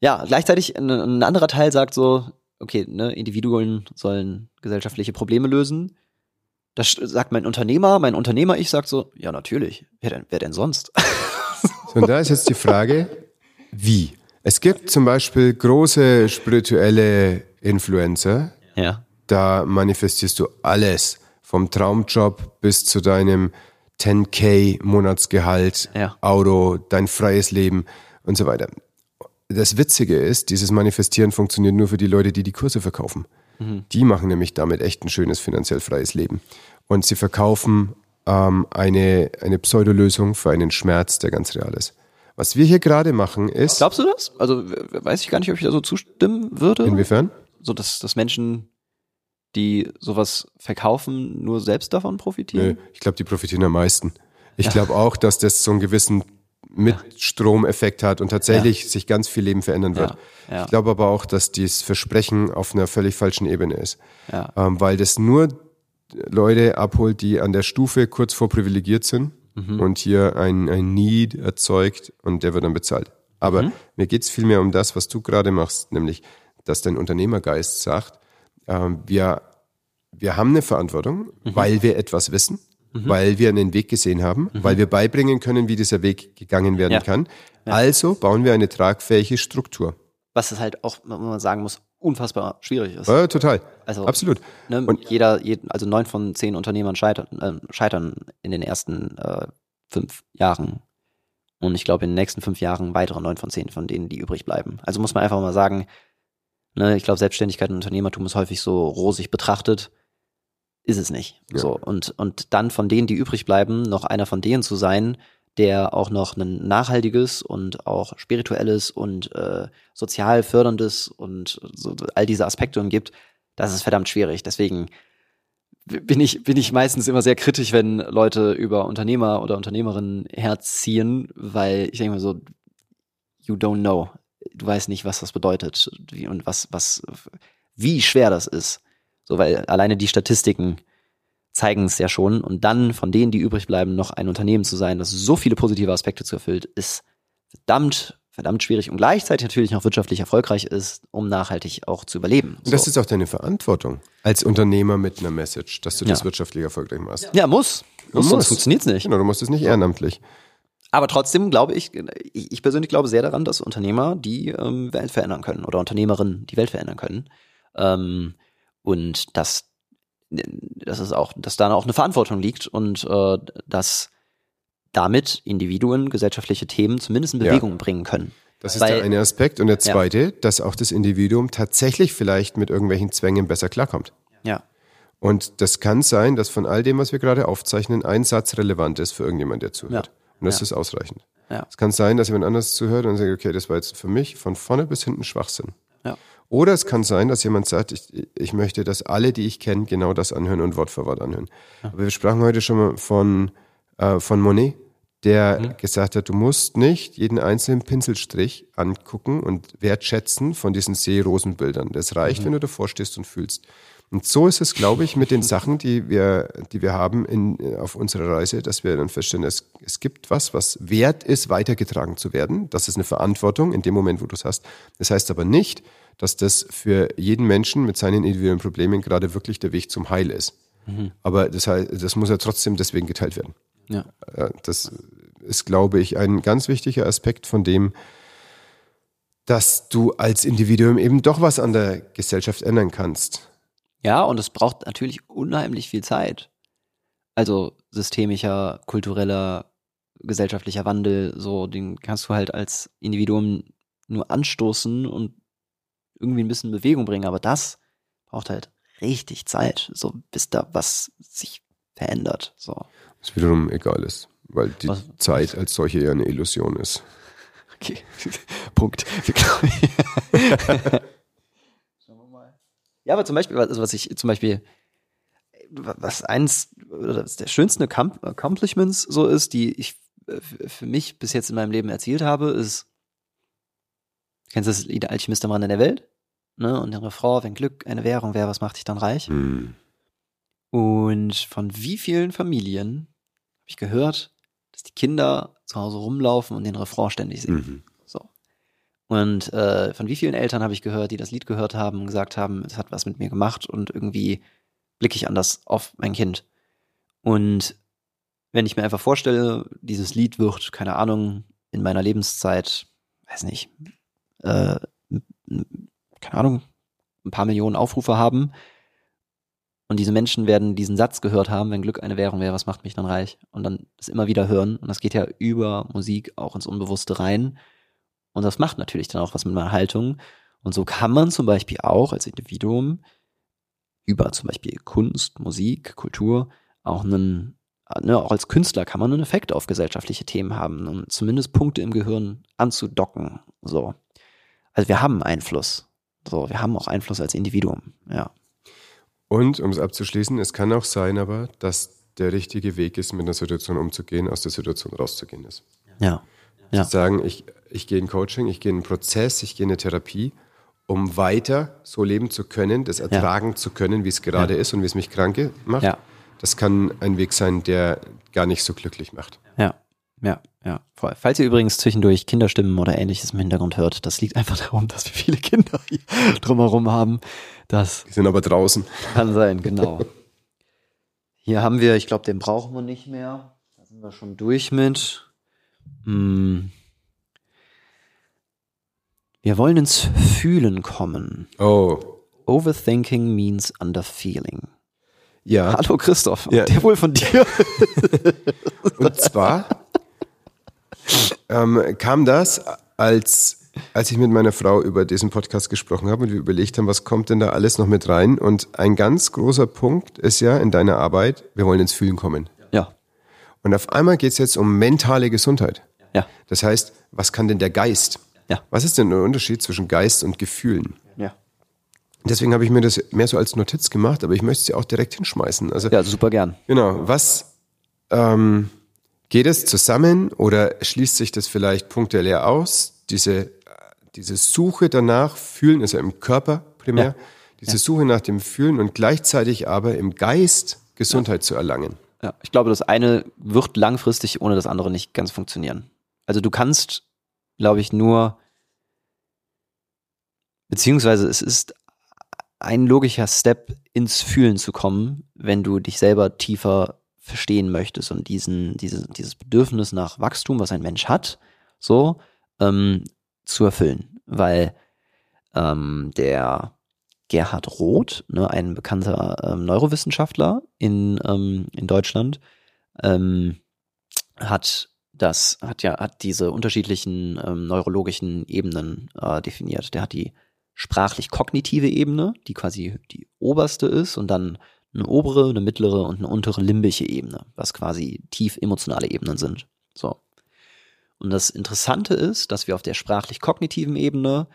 ja, gleichzeitig ein, ein anderer Teil sagt so, okay, ne, Individuen sollen gesellschaftliche Probleme lösen. Das sagt mein Unternehmer, mein Unternehmer, ich sagt so, ja, natürlich. Wer denn, wer denn sonst? So, und da ist jetzt die Frage, wie? Es gibt zum Beispiel große spirituelle Influencer, ja. Da manifestierst du alles, vom Traumjob bis zu deinem 10k Monatsgehalt, Ja. Auto, dein freies Leben und so weiter. Das Witzige ist, dieses Manifestieren funktioniert nur für die Leute, die die Kurse verkaufen. Die machen nämlich damit echt ein schönes finanziell freies Leben. Und sie verkaufen ähm, eine, eine Pseudolösung für einen Schmerz, der ganz real ist. Was wir hier gerade machen ist, Glaubst du das? Also weiß ich gar nicht, ob ich da so zustimmen würde. inwiefern? So, dass, dass Menschen, die sowas verkaufen, nur selbst davon profitieren? Nö, ich glaube, die profitieren am meisten. Ich glaube auch, dass das so einen gewissen Mitstromeffekt hat und tatsächlich sich ganz viel Leben verändern wird. Ja, ja. Ich glaube aber auch, dass dieses Versprechen auf einer völlig falschen Ebene ist. Ja. Ähm, weil das nur Leute abholt, die an der Stufe kurz vor privilegiert sind Mhm. und hier ein, ein Need erzeugt und der wird dann bezahlt. Aber Mhm. mir geht es vielmehr um das, was du gerade machst, nämlich, dass dein Unternehmergeist sagt, ähm, wir, wir haben eine Verantwortung, Mhm. weil wir etwas wissen, weil wir einen Weg gesehen haben, weil wir beibringen können, wie dieser Weg gegangen werden Mhm. Ja. kann. Also bauen wir eine tragfähige Struktur. Was es halt auch, wenn man sagen muss, unfassbar schwierig ist. Ja, total. Also, Absolut. Ne, Und- jeder, jeden, also neun von zehn Unternehmern scheitern, äh, scheitern in den ersten äh, fünf Jahren. Und ich glaube, in den nächsten fünf Jahren weitere neun von zehn von denen, die übrig bleiben. Also muss man einfach mal sagen, ne, ich glaube, Selbstständigkeit und Unternehmertum ist häufig so rosig betrachtet. Ist es nicht. Ja. So. Und, und dann von denen, die übrig bleiben, noch einer von denen zu sein, der auch noch ein nachhaltiges und auch spirituelles und äh, sozial förderndes und so, all diese Aspekte umgibt, das ist verdammt schwierig. Deswegen bin ich, bin ich meistens immer sehr kritisch, wenn Leute über Unternehmer oder Unternehmerinnen herziehen, weil ich denke mir so, you don't know. Du weißt nicht, was das bedeutet wie, und was, was, wie schwer das ist. So, weil alleine die Statistiken zeigen es ja schon. Und dann von denen, die übrig bleiben, noch ein Unternehmen zu sein, das so viele positive Aspekte zu erfüllt, ist verdammt, verdammt schwierig und gleichzeitig natürlich noch wirtschaftlich erfolgreich ist, um nachhaltig auch zu überleben. Und das So. ist auch deine Verantwortung als Unternehmer mit einer Message, dass du das Ja. wirtschaftlich erfolgreich machst. ja, muss. Du Muss, sonst musst. funktioniert's nicht. Genau, du musst es nicht ehrenamtlich. Aber trotzdem glaube ich, ich ich persönlich glaube sehr daran, dass Unternehmer die ähm, Welt verändern können oder Unternehmerinnen die Welt verändern können. Ähm, und dass, dass es auch, dass da auch eine Verantwortung liegt und äh, dass damit Individuen gesellschaftliche Themen zumindest in Ja. Bewegung bringen können. Das ist Weil- der eine Aspekt. Und der zweite, dass auch das Individuum tatsächlich vielleicht mit irgendwelchen Zwängen besser klarkommt. Ja. Und das kann sein, dass von all dem, was wir gerade aufzeichnen, ein Satz relevant ist für irgendjemand, der zuhört. Ja. Und das Ja. ist ausreichend. Ja. Es kann sein, dass jemand anders zuhört und sagt, okay, das war jetzt für mich von vorne bis hinten Schwachsinn. Ja. Oder es kann sein, dass jemand sagt, ich, ich möchte, dass alle, die ich kenne, genau das anhören und Wort für Wort anhören. Aber wir sprachen heute schon mal von, äh, von Monet, der Mhm. gesagt hat, du musst nicht jeden einzelnen Pinselstrich angucken und wertschätzen von diesen Seerosenbildern. Das reicht, Mhm. wenn du davor stehst und fühlst. Und so ist es, glaube ich, mit den Sachen, die wir, die wir haben in, auf unserer Reise, dass wir dann feststellen, es, es gibt was, was wert ist, weitergetragen zu werden. Das ist eine Verantwortung in dem Moment, wo du es hast. Das heißt aber nicht, dass das für jeden Menschen mit seinen individuellen Problemen gerade wirklich der Weg zum Heil ist. Aber das, heißt, das muss ja trotzdem deswegen geteilt werden. Ja, das ist, glaube ich, ein ganz wichtiger Aspekt von dem, dass du als Individuum eben doch was an der Gesellschaft ändern kannst. Ja, und es braucht natürlich unheimlich viel Zeit. Also systemischer, kultureller, gesellschaftlicher Wandel, so, den kannst du halt als Individuum nur anstoßen und irgendwie ein bisschen Bewegung bringen, aber das braucht halt richtig Zeit, so bis da was sich verändert. So. Was wiederum egal ist, weil die Was- Zeit als solche ja eine Illusion ist. [laughs] Okay. [laughs] Punkt. [laughs] Wir glauben- Schauen wir mal. Ja, aber zum Beispiel, also was ich zum Beispiel, was eins was der schönsten Accom- Accomplishments so ist, die ich für mich bis jetzt in meinem Leben erzielt habe, ist, kennst du das Lied Alchemist der Mann in der Welt? Ne? Und den Refrain, wenn Glück eine Währung wäre, was macht dich dann reich? Hm. Und von wie vielen Familien habe ich gehört, dass die Kinder zu Hause rumlaufen und den Refrain ständig singen. Mhm. Und äh, von wie vielen Eltern habe ich gehört, die das Lied gehört haben und gesagt haben, es hat was mit mir gemacht und irgendwie blicke ich anders auf mein Kind. Und wenn ich mir einfach vorstelle, dieses Lied wird, keine Ahnung, in meiner Lebenszeit, weiß nicht, äh, keine Ahnung, ein paar Millionen Aufrufe haben. Und diese Menschen werden diesen Satz gehört haben, wenn Glück eine Währung wäre, was macht mich dann reich? Und dann das immer wieder hören. Und das geht ja über Musik auch ins Unbewusste rein. Und das macht natürlich dann auch was mit meiner Haltung. Und so kann man zum Beispiel auch als Individuum über zum Beispiel Kunst, Musik, Kultur auch einen, ne, auch als Künstler kann man einen Effekt auf gesellschaftliche Themen haben und zumindest Punkte im Gehirn anzudocken. So. Also wir haben Einfluss. So, wir haben auch Einfluss als Individuum. Ja. Und um es abzuschließen, es kann auch sein aber, dass der richtige Weg ist, mit einer Situation umzugehen, aus der Situation rauszugehen ist. Ja. Ja. Zu sagen, ich, ich gehe in Coaching, ich gehe in einen Prozess, ich gehe in eine Therapie, um weiter so leben zu können, das ertragen zu können, wie es gerade ist und wie es mich krank macht. Ja. Das kann ein Weg sein, der gar nicht so glücklich macht. Ja, ja, ja. Voll. Falls ihr übrigens zwischendurch Kinderstimmen oder ähnliches im Hintergrund hört, das liegt einfach darum, dass wir viele Kinder hier [laughs] drumherum haben. Das Die sind aber draußen. kann sein, genau. Hier haben wir, ich glaube, den brauchen wir nicht mehr. Da sind wir schon durch mit. Hm. Wir wollen ins Fühlen kommen. Oh, Overthinking means underfeeling. ja. Hallo Christoph, Ja. der wohl von dir. [laughs] Und zwar ähm, kam das, als, als ich mit meiner Frau über diesen Podcast gesprochen habe und wir überlegt haben, was kommt denn da alles noch mit rein. Und ein ganz großer Punkt ist ja in deiner Arbeit, wir wollen ins Fühlen kommen. Ja, Und auf einmal geht es jetzt um mentale Gesundheit. ja, Das heißt, was kann denn der Geist? Ja. Was ist denn der Unterschied zwischen Geist und Gefühlen? ja. Deswegen habe ich mir das mehr so als Notiz gemacht, aber ich möchte sie auch direkt hinschmeißen. Also Ja, super gern. Genau. Was ähm, geht es zusammen oder schließt sich das vielleicht punktuell aus? Diese, äh, diese Suche danach, fühlen ist ja im Körper primär, Ja. diese Suche nach dem Fühlen und gleichzeitig aber im Geist Gesundheit zu erlangen. Ja, ich glaube, das eine wird langfristig ohne das andere nicht ganz funktionieren. Also du kannst, glaube ich, nur, beziehungsweise es ist ein logischer Step ins Fühlen zu kommen, wenn du dich selber tiefer verstehen möchtest und diesen, diese, dieses Bedürfnis nach Wachstum, was ein Mensch hat, so ähm, zu erfüllen. Weil ähm, der Gerhard Roth, ne, ein bekannter ähm, Neurowissenschaftler in, ähm, in Deutschland, ähm, hat das, hat ja, hat diese unterschiedlichen ähm, neurologischen Ebenen äh, definiert. Der hat die sprachlich-kognitive Ebene, die quasi die oberste ist, und dann eine obere, eine mittlere und eine untere limbische Ebene, was quasi tief emotionale Ebenen sind. So. Und das Interessante ist, dass wir auf der sprachlich-kognitiven Ebene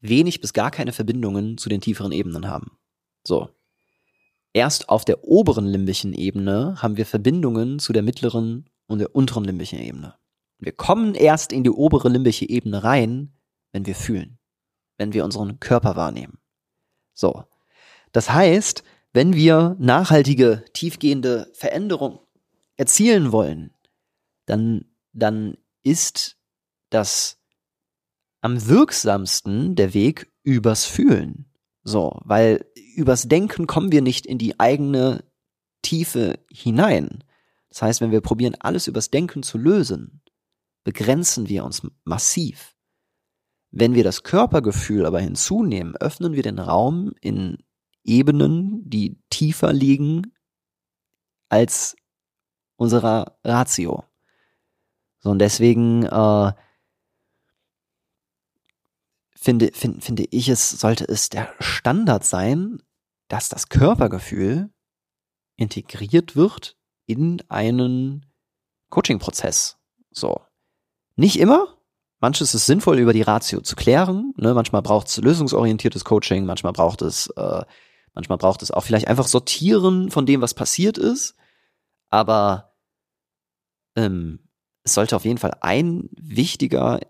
wenig bis gar keine Verbindungen zu den tieferen Ebenen haben. So. Erst auf der oberen limbischen Ebene haben wir Verbindungen zu der mittleren und der unteren limbischen Ebene. Wir kommen erst in die obere limbische Ebene rein, wenn wir fühlen, wenn wir unseren Körper wahrnehmen. So. Das heißt, wenn wir nachhaltige, tiefgehende Veränderung erzielen wollen, dann, dann ist das am wirksamsten der Weg übers Fühlen. So, weil übers Denken kommen wir nicht in die eigene Tiefe hinein. Das heißt, wenn wir probieren, alles übers Denken zu lösen, begrenzen wir uns massiv. Wenn wir das Körpergefühl aber hinzunehmen, öffnen wir den Raum in Ebenen, die tiefer liegen als unserer Ratio. So, und deswegen äh, finde, finde, finde ich, es sollte es der Standard sein, dass das Körpergefühl integriert wird in einen Coaching-Prozess. So. Nicht immer. Manches ist sinnvoll, über die Ratio zu klären. Ne? Manchmal braucht es lösungsorientiertes Coaching, manchmal braucht es, äh, manchmal braucht es auch vielleicht einfach Sortieren von dem, was passiert ist. Aber ähm, es sollte auf jeden Fall ein wichtiger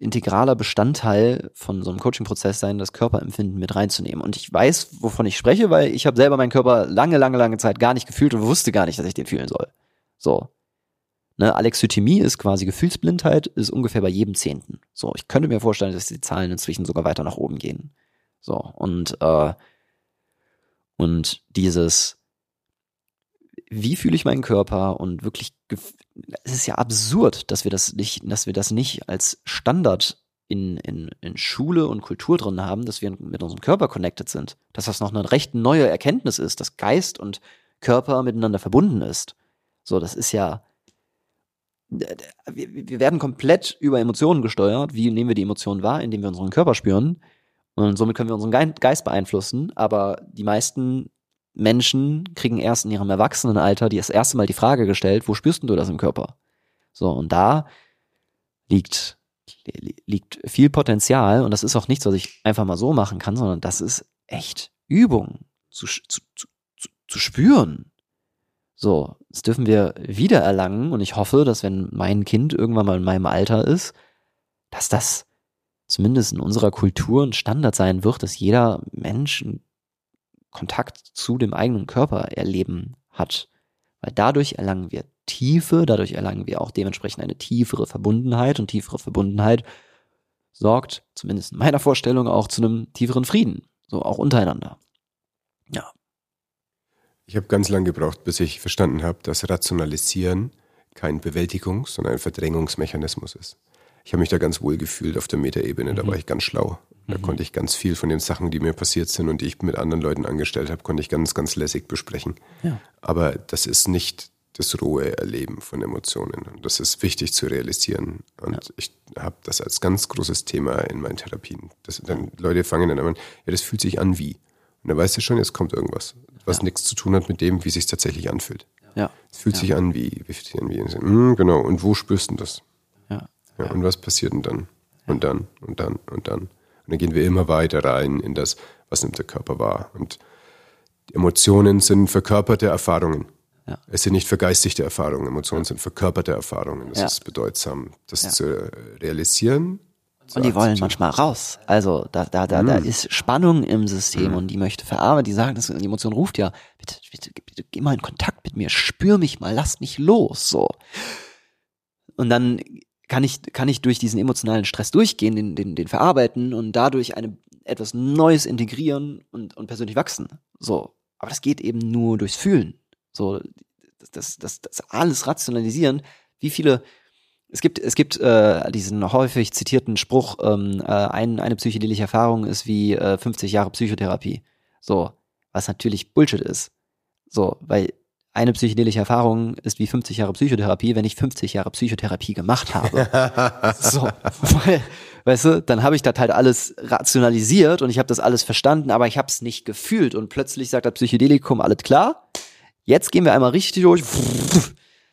integraler Bestandteil von so einem Coaching-Prozess sein, das Körperempfinden mit reinzunehmen. Und ich weiß, wovon ich spreche, weil ich habe selber meinen Körper lange, lange, lange Zeit gar nicht gefühlt und wusste gar nicht, dass ich den fühlen soll. So. Ne, Alexithymie ist quasi Gefühlsblindheit, ist ungefähr bei jedem Zehnten. So, ich könnte mir vorstellen, dass die Zahlen inzwischen sogar weiter nach oben gehen. So, und, äh, und dieses, wie fühle ich meinen Körper und wirklich, es ist ja absurd, dass wir das nicht, dass wir das nicht als Standard in, in, in Schule und Kultur drin haben, dass wir mit unserem Körper connected sind. Dass das noch eine recht neue Erkenntnis ist, dass Geist und Körper miteinander verbunden ist. So, das ist ja, wir, wir werden komplett über Emotionen gesteuert. Wie nehmen wir die Emotionen wahr? Indem wir unseren Körper spüren. Und somit können wir unseren Gei- Geist beeinflussen. Aber die meisten Menschen kriegen erst in ihrem Erwachsenenalter die das erste Mal die Frage gestellt, wo spürst du das im Körper? So, und da liegt, li- liegt viel Potenzial und das ist auch nichts, was ich einfach mal so machen kann, sondern das ist echt Übung zu, zu, zu, zu, spüren. So, das dürfen wir wieder erlangen und ich hoffe, dass wenn mein Kind irgendwann mal in meinem Alter ist, dass das zumindest in unserer Kultur ein Standard sein wird, dass jeder Mensch einen Kontakt zu dem eigenen Körper erleben hat. Weil dadurch erlangen wir Tiefe, dadurch erlangen wir auch dementsprechend eine tiefere Verbundenheit und tiefere Verbundenheit sorgt, zumindest in meiner Vorstellung, auch zu einem tieferen Frieden. So auch untereinander. Ja. Ich habe ganz lange gebraucht, bis ich verstanden habe, dass Rationalisieren kein Bewältigungs-, sondern ein Verdrängungsmechanismus ist. ich habe mich da ganz wohl gefühlt auf der Metaebene, da Mhm. war ich ganz schlau. Da konnte ich ganz viel von den Sachen, die mir passiert sind und die ich mit anderen Leuten angestellt habe, konnte ich ganz, ganz lässig besprechen. Ja. Aber das ist nicht das rohe Erleben von Emotionen. Und das ist wichtig zu realisieren. Und ich habe das als ganz großes Thema in meinen Therapien. Das, dann, Leute fangen dann an, ja, das fühlt sich an wie. Und dann weißt du schon, jetzt kommt irgendwas, was nichts zu tun hat mit dem, wie es sich tatsächlich anfühlt. Ja. Es fühlt sich an wie, wie fühlt sich an wie. Hm, genau, und wo spürst du das? Ja. Ja, Und was passiert denn dann? Und dann, und dann, und dann. Und dann gehen wir immer weiter rein in das, was nimmt der Körper wahr. Und Emotionen sind verkörperte Erfahrungen. Ja. Es sind nicht vergeistigte Erfahrungen. Emotionen sind verkörperte Erfahrungen. Das Ja. ist bedeutsam, das zu realisieren. Und die wollen manchmal raus. Also da, da, da, da ist Spannung im System und die möchte verarbeiten. Die sagen, das, die Emotion ruft ja, bitte, bitte, bitte geh mal in Kontakt mit mir, spür mich mal, lass mich los. So. Und dann kann ich, kann ich durch diesen emotionalen Stress durchgehen, den, den, den verarbeiten und dadurch eine, etwas Neues integrieren und, und persönlich wachsen. So. Aber das geht eben nur durchs Fühlen. So, das, das, das, das alles rationalisieren. Wie viele, es gibt, es gibt äh, diesen häufig zitierten Spruch, ähm, äh, ein, eine psychedelische Erfahrung ist wie äh, 50 Jahre Psychotherapie. So, was natürlich Bullshit ist. So, weil eine psychedelische Erfahrung ist wie 50 Jahre Psychotherapie, wenn ich 50 Jahre Psychotherapie gemacht habe. [laughs] so, weil, weißt du, dann habe ich das halt alles rationalisiert und ich habe das alles verstanden, aber ich habe es nicht gefühlt und plötzlich sagt das Psychedelikum, alles klar, jetzt gehen wir einmal richtig durch,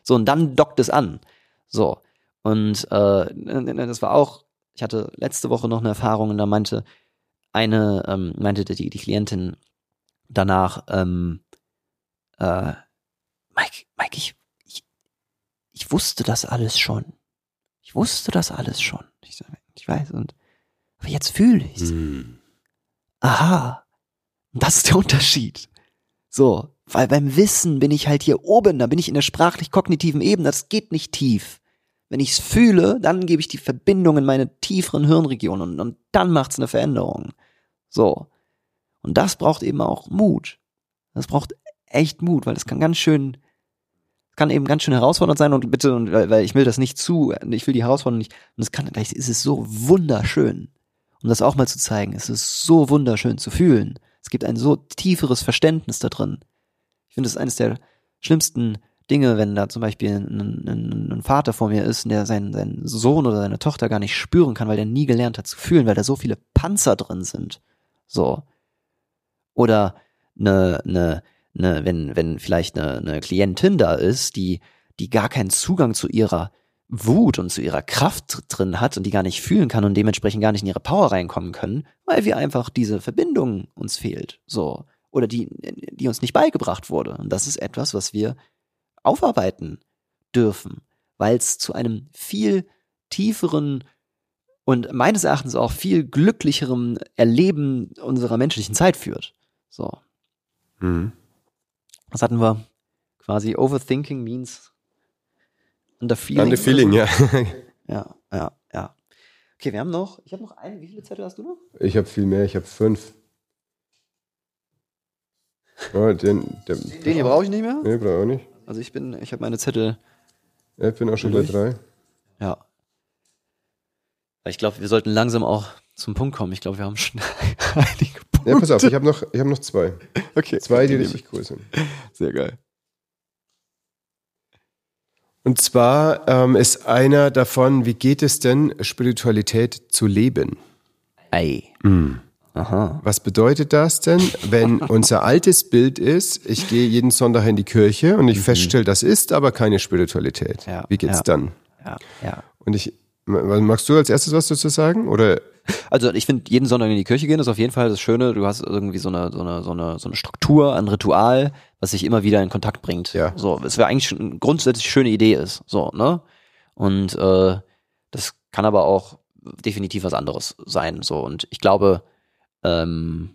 so und dann dockt es an. So, und äh, das war auch, ich hatte letzte Woche noch eine Erfahrung und da meinte eine, ähm, meinte die, die Klientin danach, ähm, äh, Mike, Mike, ich, ich, ich wusste das alles schon. Ich wusste das alles schon. Ich, ich weiß, und aber jetzt fühle ich's. Hm. Aha. Und das ist der Unterschied. So, weil beim Wissen bin ich halt hier oben, da bin ich in der sprachlich-kognitiven Ebene, das geht nicht tief. Wenn ich's fühle, dann gebe ich die Verbindung in meine tieferen Hirnregionen und, und dann macht's eine Veränderung. So. Und das braucht eben auch Mut. Das braucht echt Mut, weil das kann ganz schön, kann eben ganz schön herausfordernd sein und bitte, und weil, ich will das nicht zu, ich will die Herausforderung nicht, und es kann, gleich ist es so wunderschön, um das auch mal zu zeigen, es ist so wunderschön zu fühlen. Es gibt ein so tieferes Verständnis da drin. Ich finde, es ist eines der schlimmsten Dinge, wenn da zum Beispiel ein, ein, ein Vater vor mir ist, der seinen, seinen Sohn oder seine Tochter gar nicht spüren kann, weil der nie gelernt hat zu fühlen, weil da so viele Panzer drin sind. So. Oder eine, eine, eine, wenn, wenn vielleicht eine, eine Klientin da ist, die, die gar keinen Zugang zu ihrer Wut und zu ihrer Kraft drin hat und die gar nicht fühlen kann und dementsprechend gar nicht in ihre Power reinkommen können, weil wir einfach diese Verbindung uns fehlt. So. Oder die, die uns nicht beigebracht wurde. Und das ist etwas, was wir aufarbeiten dürfen, weil es zu einem viel tieferen und meines Erachtens auch viel glücklicherem Erleben unserer menschlichen Zeit führt. So. Hm. Was hatten wir? Quasi Overthinking means under feeling. Under feeling, ja. [laughs] Ja, ja, ja. Okay, wir haben noch, ich habe noch einen, wie viele Zettel hast du noch? Ich habe viel mehr, ich habe fünf. Oh, den, der, Den hier brauche ich nicht mehr. nee, brauche ich auch nicht. Also ich bin, ich habe meine Zettel, Ja, ich bin auch schon bei Durch? drei. ja. Ich glaube, wir sollten langsam auch zum Punkt kommen. Ich glaube, wir haben schon [laughs] einige. Ja, pass auf, ich habe noch, ich hab noch zwei. Okay. Zwei, die richtig cool sind. Sehr geil. Und zwar ähm, ist einer davon, wie geht es denn, Spiritualität zu leben? Ei. Aha. Was bedeutet das denn, wenn [laughs] unser altes Bild ist, ich gehe jeden Sonntag in die Kirche und ich feststelle, das ist aber keine Spiritualität. Ja, Wie geht's ja. dann? Ja, ja. Und ich, magst du als erstes was dazu sagen? Oder Also ich finde, jeden Sonntag in die Kirche gehen ist auf jeden Fall das Schöne. Du hast irgendwie so eine, so eine, so eine, so eine Struktur, ein Ritual, was sich immer wieder in Kontakt bringt. Ja. So, es wäre eigentlich schon eine grundsätzlich schöne Idee ist. So, ne? Und äh, das kann aber auch definitiv was anderes sein. So, und ich glaube, ähm,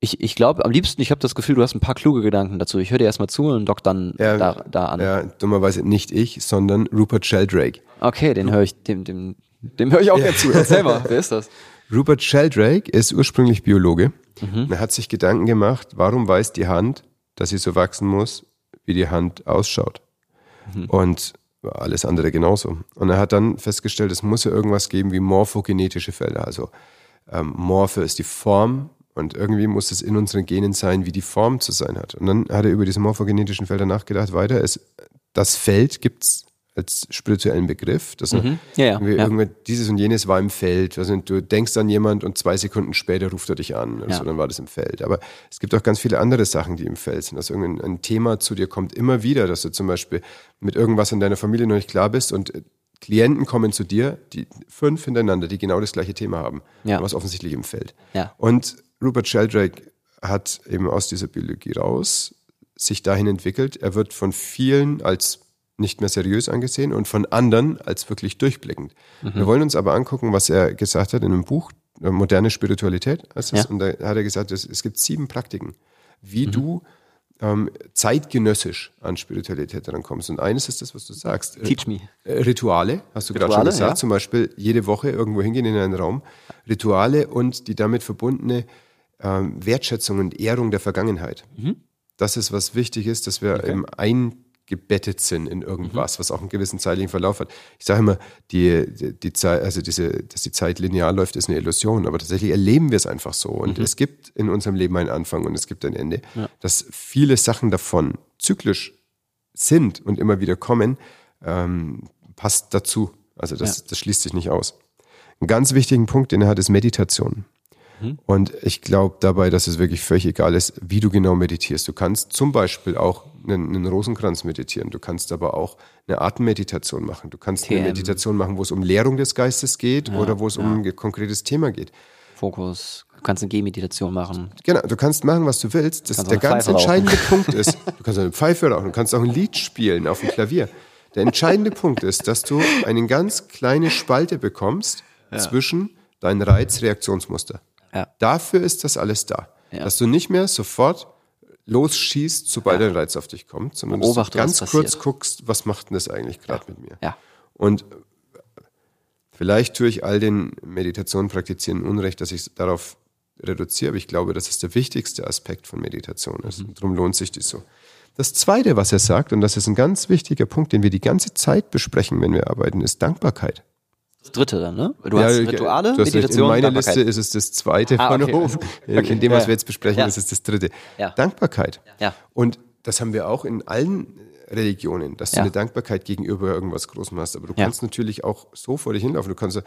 ich, ich glaube, am liebsten, ich habe das Gefühl, du hast ein paar kluge Gedanken dazu. Ich höre dir erstmal zu und dock dann Ja, da, da an. ja, dummerweise nicht ich, sondern Rupert Sheldrake. Okay, den höre ich, dem, dem, dem höre ich auch gerne zu. Erzähl mal, wer ist das? Rupert Sheldrake ist ursprünglich Biologe. Mhm. Er hat sich Gedanken gemacht, warum weiß die Hand, dass sie so wachsen muss, wie die Hand ausschaut. Mhm. Und alles andere genauso. Und er hat dann festgestellt, es muss ja irgendwas geben wie morphogenetische Felder. Also ähm, Morphe ist die Form und irgendwie muss es in unseren Genen sein, wie die Form zu sein hat. Und dann hat er über diese morphogenetischen Felder nachgedacht weiter. Es, das Feld gibt es als spirituellen Begriff. Dass Mhm. Ja, ja, ja. dieses und jenes war im Feld. Also du denkst an jemand und zwei Sekunden später ruft er dich an. Also dann war das im Feld. Aber es gibt auch ganz viele andere Sachen, die im Feld sind. Irgendein ein Thema zu dir kommt immer wieder, dass du zum Beispiel mit irgendwas in deiner Familie noch nicht klar bist und äh, Klienten kommen zu dir, die fünf hintereinander, die genau das gleiche Thema haben. Was offensichtlich im Feld. Und Rupert Sheldrake hat eben aus dieser Biologie raus sich dahin entwickelt. Er wird von vielen als nicht mehr seriös angesehen und von anderen als wirklich durchblickend. Mhm. Wir wollen uns aber angucken, was er gesagt hat in einem Buch, äh, Moderne Spiritualität. heißt es. Ja. Und da hat er gesagt, es, gibt sieben Praktiken, wie Mhm. du ähm, zeitgenössisch an Spiritualität rankommst. Und eines ist das, was du sagst. Teach me. Äh, Rituale, hast du gerade schon gesagt. ja. Zum Beispiel jede Woche irgendwo hingehen in einen Raum. Rituale und die damit verbundene ähm, Wertschätzung und Ehrung der Vergangenheit. Mhm. Das ist, was wichtig ist, dass wir eben eingebettet sind in irgendwas, was auch einen gewissen zeitlichen Verlauf hat. Ich sage immer, die, die, die Zeit, also diese, dass die Zeit linear läuft, ist eine Illusion, aber tatsächlich erleben wir es einfach so. Und es gibt in unserem Leben einen Anfang und es gibt ein Ende. Dass viele Sachen davon zyklisch sind und immer wieder kommen, ähm, passt dazu. Also das, Ja. das schließt sich nicht aus. Einen ganz wichtigen Punkt, den er hat, ist Meditation. Und ich glaube dabei, dass es wirklich völlig egal ist, wie du genau meditierst. Du kannst zum Beispiel auch einen, einen Rosenkranz meditieren. Du kannst aber auch eine Atemmeditation machen. Du kannst eine TM. Meditation machen, wo es um Lehrung des Geistes geht oder wo es um ein konkretes Thema geht. Fokus. Du kannst eine Gehmeditation machen. Genau, du kannst machen, was du willst. Das, der eine ganz Pfeife rauchen. entscheidende Punkt [laughs] ist, du kannst eine Pfeife rauchen, du kannst auch ein Lied spielen auf dem Klavier. Der entscheidende Punkt ist, dass du eine ganz kleine Spalte bekommst zwischen dein Reiz-Reaktionsmuster. Ja. Dafür ist das alles da. Ja. Dass du nicht mehr sofort losschießt, sobald ein Reiz auf dich kommt, sondern dass du ganz kurz guckst, was macht denn das eigentlich gerade mit mir? Ja. Und vielleicht tue ich all den Meditationen praktizierenden Unrecht, dass ich darauf reduziere, aber ich glaube, dass es der wichtigste Aspekt von Meditation ist. Und darum lohnt sich das so. Das Zweite, was er sagt, und das ist ein ganz wichtiger Punkt, den wir die ganze Zeit besprechen, wenn wir arbeiten, ist Dankbarkeit. Das dritte dann, ne? Du hast ich- Rituale, du hast Meditation, In meiner. Liste ist es das Zweite Ah, von okay. oben. In, [laughs] Okay. in dem, was Ja. wir jetzt besprechen, Ja. ist es das Dritte. Ja. Dankbarkeit. Ja. Und das haben wir auch in allen Religionen, dass du Ja. eine Dankbarkeit gegenüber irgendwas Großem hast. Aber du Ja. kannst natürlich auch so vor dich hinlaufen. Du kannst,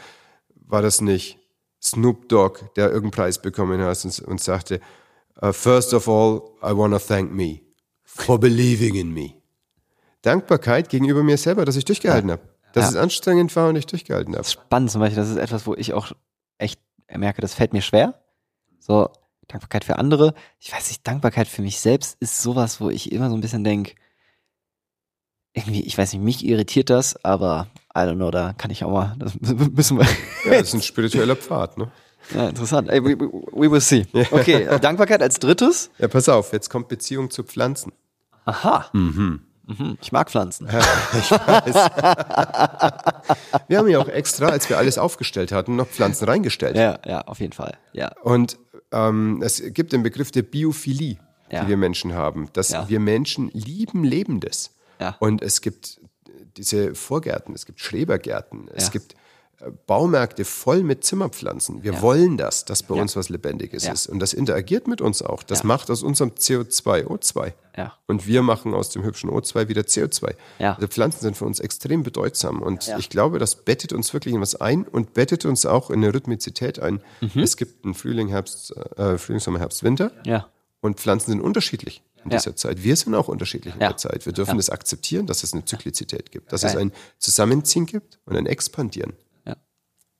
war das nicht Snoop Dogg, der irgendeinen Preis bekommen hat und, und sagte, uh, first of all, I want to thank me for believing in me. Dankbarkeit gegenüber mir selber, dass ich durchgehalten habe. Dass Ja. es anstrengend war und ich durchgehalten habe. Spannend zum Beispiel, das ist etwas, wo ich auch echt merke, das fällt mir schwer. So, Dankbarkeit für andere. Ich weiß nicht, Dankbarkeit für mich selbst ist sowas, wo ich immer so ein bisschen denke, irgendwie, ich weiß nicht, mich irritiert das, aber I don't know, da kann ich auch mal, das [laughs] müssen wir. Ja, das ist ein spiritueller Pfad, ne? Ja, interessant. Ey, we, we will see. Okay, Dankbarkeit als drittes. Ja, pass auf, jetzt kommt Beziehung zu Pflanzen. Aha. Mhm. Ich mag Pflanzen. [laughs] [laughs] Wir haben ja auch extra, als wir alles aufgestellt hatten, noch Pflanzen reingestellt. Ja, ja, auf jeden Fall. Ja. Und ähm, es gibt den Begriff der Biophilie, Ja. die wir Menschen haben, dass Ja. wir Menschen lieben Lebendes. Ja. Und es gibt diese Vorgärten, es gibt Schrebergärten, es gibt Baumärkte voll mit Zimmerpflanzen. Wir Ja. wollen das, dass bei Ja. uns was Lebendiges Ja. ist. Und das interagiert mit uns auch. Das Ja. macht aus unserem CO2 O2. Ja. Und wir machen aus dem hübschen O2 wieder CO2. Ja. Also Pflanzen sind für uns extrem bedeutsam. Und Ja. ich glaube, das bettet uns wirklich in was ein und bettet uns auch in eine Rhythmizität ein. Mhm. Es gibt einen Frühling, Herbst, äh, Frühling, Sommer, Herbst, Winter. Ja. Und Pflanzen sind unterschiedlich in Ja. dieser Zeit. Wir sind auch unterschiedlich in Ja. der Zeit. Wir dürfen Ja. das akzeptieren, dass es eine Zyklizität gibt, dass es Geil. ein Zusammenziehen gibt und ein Expandieren.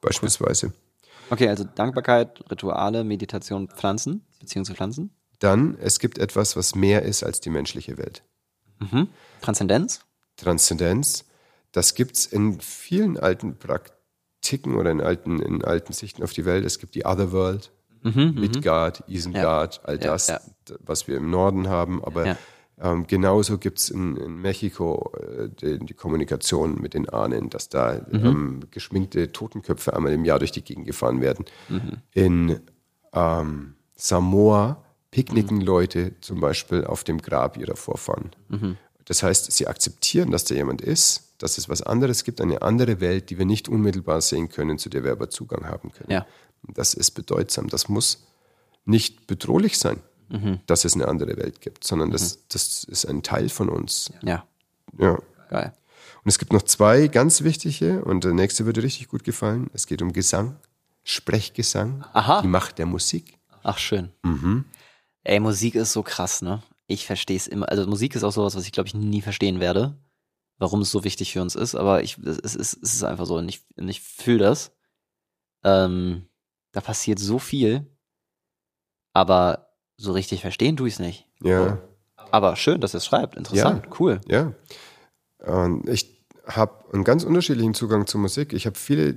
Ja. Beispielsweise. Okay, also Dankbarkeit, Rituale, Meditation, Pflanzen, Beziehung zu Pflanzen. Dann, es gibt etwas, was mehr ist als die menschliche Welt. Transzendenz. Transzendenz, das gibt es in vielen alten Praktiken oder in alten, in alten Sichten auf die Welt. Es gibt die Otherworld, Midgard, Isengard, all Mhm, Ja, das, ja. d- was wir im Norden haben. Aber Ja. Ähm, genauso gibt es in, in Mexiko äh, die, die Kommunikation mit den Ahnen, dass da Mhm. ähm, geschminkte Totenköpfe einmal im Jahr durch die Gegend gefahren werden. Mhm. In ähm, Samoa picknicken Mhm. Leute zum Beispiel auf dem Grab ihrer Vorfahren. Das heißt, sie akzeptieren, dass da jemand ist, dass es was anderes gibt, eine andere Welt, die wir nicht unmittelbar sehen können, zu der wir aber Zugang haben können. Ja. Das ist bedeutsam. Das muss nicht bedrohlich sein, dass es eine andere Welt gibt, sondern das, das ist ein Teil von uns. Ja, Ja. geil. Und es gibt noch zwei ganz wichtige, und der nächste würde richtig gut gefallen. Es geht um Gesang, Sprechgesang, Aha. die Macht der Musik. Ach, schön. Mhm. Ey, Musik ist so krass, ne? Ich verstehe es immer. Also Musik ist auch sowas, was ich, glaube ich, nie verstehen werde, warum es so wichtig für uns ist. Aber ich, es, ist, es ist einfach so und ich, ich fühle das. Ähm, da passiert so viel, aber so richtig verstehen tue ich es nicht. Ja, Aber schön, dass er es schreibt. Interessant, cool. ja. Und ich habe einen ganz unterschiedlichen Zugang zur Musik. Ich habe viele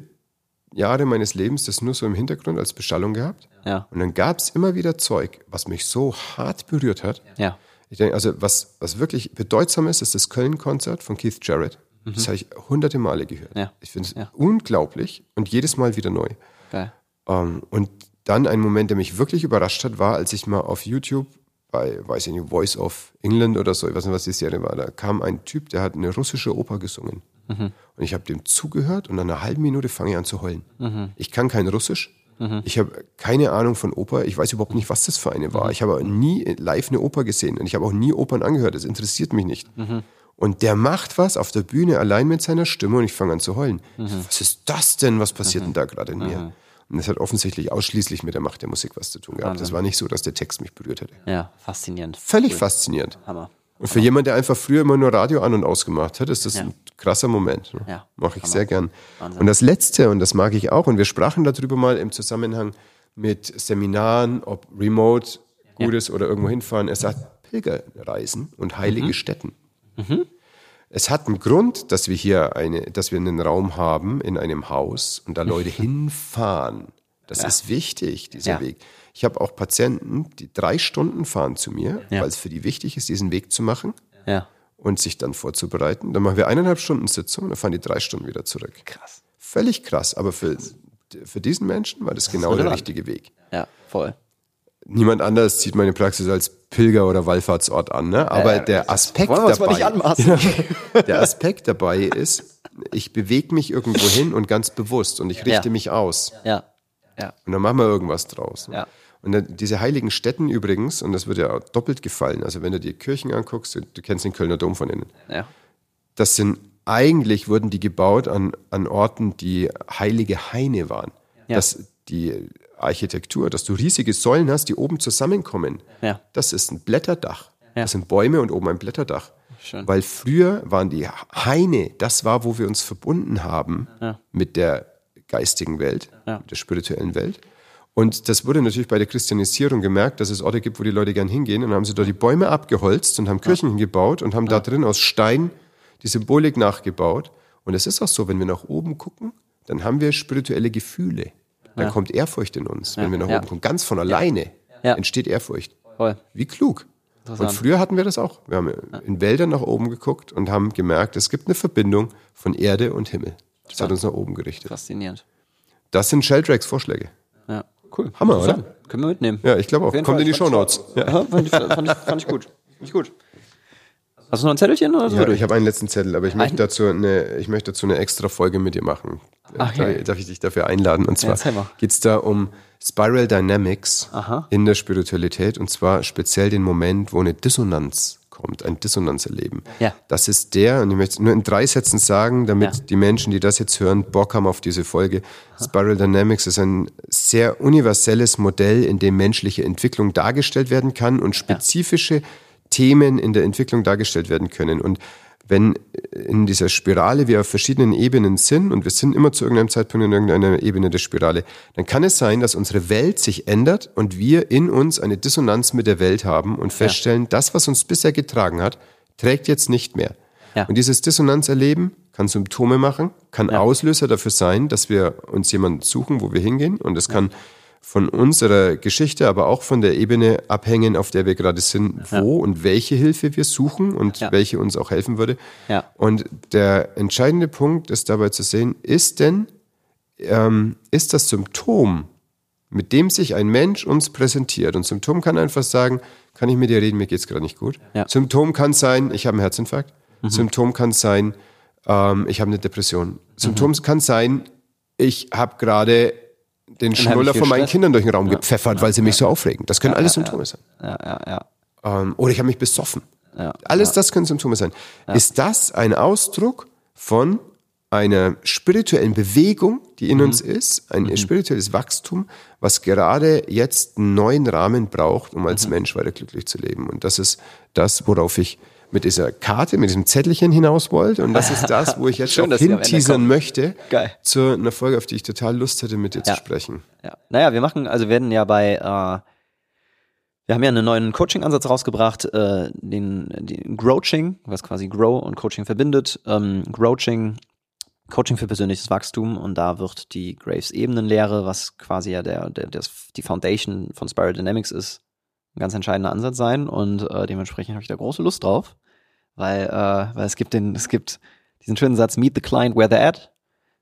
Jahre meines Lebens das nur so im Hintergrund als Beschallung gehabt. Ja, Und dann gab es immer wieder Zeug, was mich so hart berührt hat. ja, Ich denke, also was, was wirklich bedeutsam ist, ist das Köln-Konzert von Keith Jarrett. Das habe ich hunderte Male gehört. Mhm. Ja. Ich finde es Ja. unglaublich und jedes Mal wieder neu. geil. Ähm, und dann ein Moment, der mich wirklich überrascht hat, war, als ich mal auf YouTube bei, weiß ich nicht, Voice of England oder so, ich weiß nicht, was die Serie war, da kam ein Typ, der hat eine russische Oper gesungen. Mhm. Und ich habe dem zugehört und nach einer halben Minute fange ich an zu heulen. Mhm. Ich kann kein Russisch. Ich habe keine Ahnung von Oper. Ich weiß überhaupt nicht, was das für eine war. Ich habe nie live eine Oper gesehen und ich habe auch nie Opern angehört. Das interessiert mich nicht. Und der macht was auf der Bühne allein mit seiner Stimme und ich fange an zu heulen. Was ist das denn? Was passiert denn da gerade in mir? Und das hat offensichtlich ausschließlich mit der Macht der Musik was zu tun gehabt. Das war nicht so, dass der Text mich berührt hätte. Ja, faszinierend. Völlig faszinierend. Hammer. Und für jemand, der einfach früher immer nur Radio an und ausgemacht hat, ist das ein krasser Moment. Ne? Ja, Mache ich Hammer. sehr gern. Wahnsinn. Und das Letzte, und das mag ich auch, und wir sprachen darüber mal im Zusammenhang mit Seminaren, ob remote gut ist oder irgendwo hinfahren. Er sagt Pilgerreisen und heilige Mhm. Stätten. Es hat einen Grund, dass wir hier eine, dass wir einen Raum haben in einem Haus und da Leute [laughs] hinfahren. Das ist wichtig, dieser Ja. Weg. Ich habe auch Patienten, die drei Stunden fahren zu mir, Ja. weil es für die wichtig ist, diesen Weg zu machen Ja, und sich dann vorzubereiten. Dann machen wir eineinhalb Stunden Sitzung und dann fahren die drei Stunden wieder zurück. krass. Völlig krass, aber für, für diesen Menschen war das genau der richtige Weg. Ja, voll. Niemand anders zieht meine Praxis als Pilger- oder Wallfahrtsort an, ne? aber Äh, der Aspekt mal nicht dabei, anmaßen. [laughs] der Aspekt dabei ist, ich bewege mich irgendwo hin und ganz bewusst und ich richte Ja. mich aus. Ja, ja, Und dann machen wir irgendwas draus. ne? Ja. Und dann, diese heiligen Städten übrigens, und das wird ja auch doppelt gefallen, also wenn du dir Kirchen anguckst, du, du kennst den Kölner Dom von innen, ja. das sind, eigentlich wurden die gebaut an, an Orten, die heilige Haine waren. Ja. Dass die Architektur, dass du riesige Säulen hast, die oben zusammenkommen, Ja. das ist ein Blätterdach. Ja. Das sind Bäume und oben ein Blätterdach. Schön. Weil früher waren die Haine, das war, wo wir uns verbunden haben Ja. mit der geistigen Welt, Ja. mit der spirituellen Welt. Und das wurde natürlich bei der Christianisierung gemerkt, dass es Orte gibt, wo die Leute gern hingehen. Und dann haben sie da die Bäume abgeholzt und haben Kirchen gebaut und haben da drin aus Stein die Symbolik nachgebaut. Und es ist auch so, wenn wir nach oben gucken, dann haben wir spirituelle Gefühle. Dann Ja. kommt Ehrfurcht in uns, wenn wir nach Ja. oben gucken. Ganz von alleine Ja. entsteht Ehrfurcht. Voll. Wie klug. Und früher hatten wir das auch. Wir haben in Wäldern nach oben geguckt und haben gemerkt, es gibt eine Verbindung von Erde und Himmel. Das hat uns nach oben gerichtet. Faszinierend. Das sind Sheldrake's Vorschläge. Ja, cool. Hammer, oder? Können wir mitnehmen. Ja, ich glaube auch. Kommt Fall. in die Fand ich- Shownotes. Ja. [laughs] Ja, fand, ich, fand, ich, fand ich gut. Fand ich gut. Hast du noch ein Zettelchen oder so? Ja, ich habe einen letzten Zettel, aber ich möchte Ein- dazu eine, ich möchte dazu eine extra Folge mit dir machen. Ach, Da- ja. Darf ich dich dafür einladen? Und zwar mal. geht es da um Spiral Dynamics Aha. in der Spiritualität und zwar speziell den Moment, wo eine Dissonanz kommt, ein Dissonanzerleben. Ja. Das ist der, und ich möchte es nur in drei Sätzen sagen, damit Ja. die Menschen, die das jetzt hören, Bock haben auf diese Folge. Spiral Dynamics ist ein sehr universelles Modell, in dem menschliche Entwicklung dargestellt werden kann und spezifische Themen in der Entwicklung dargestellt werden können. Und wenn in dieser Spirale wir auf verschiedenen Ebenen sind und wir sind immer zu irgendeinem Zeitpunkt in irgendeiner Ebene der Spirale, dann kann es sein, dass unsere Welt sich ändert und wir in uns eine Dissonanz mit der Welt haben und feststellen, das, was uns bisher getragen hat, trägt jetzt nicht mehr. Ja. Und dieses Dissonanzerleben kann Symptome machen, kann Auslöser dafür sein, dass wir uns jemanden suchen, wo wir hingehen. Und es kann von unserer Geschichte, aber auch von der Ebene abhängen, auf der wir gerade sind, wo und welche Hilfe wir suchen und Ja. welche uns auch helfen würde. Ja. Und der entscheidende Punkt ist dabei zu sehen, ist denn, ähm, ist das Symptom mit dem sich ein Mensch uns präsentiert. Und Symptom kann einfach sagen, kann ich mit dir reden, mir geht's gerade nicht gut. Ja. Symptom kann sein, ich habe einen Herzinfarkt. Symptom kann sein, ähm, ich habe eine Depression. Symptom kann sein, ich habe gerade den Schnuller von meinen Stress. Kindern durch den Raum gepfeffert, weil sie mich so aufregen. Das können alles Symptome sein. Ja, ja, ja. Ähm, oder ich habe mich besoffen. Ja, Alles das können Symptome sein. Ist das ein Ausdruck von einer spirituellen Bewegung, die in uns ist, ein spirituelles Wachstum, was gerade jetzt einen neuen Rahmen braucht, um als Mensch weiter glücklich zu leben? Und das ist das, worauf ich mit dieser Karte, mit diesem Zettelchen hinaus wollte. Und das ist das, wo ich [laughs] jetzt Schön, auch hinteasern möchte Geil. zu einer Folge, auf die ich total Lust hätte, mit dir Ja. zu sprechen. Ja. Naja, wir machen, also werden ja bei, äh, wir haben ja einen neuen Coaching-Ansatz rausgebracht, äh, den, den Growching, was quasi Grow und Coaching verbindet. Ähm, Growching, Coaching für persönliches Wachstum und da wird die Graves-Ebenenlehre, was quasi ja der, der, der, die Foundation von Spiral Dynamics ist, ein ganz entscheidender Ansatz sein und äh, dementsprechend habe ich da große Lust drauf, weil, äh, weil es gibt den, es gibt diesen schönen Satz, meet the client where they're at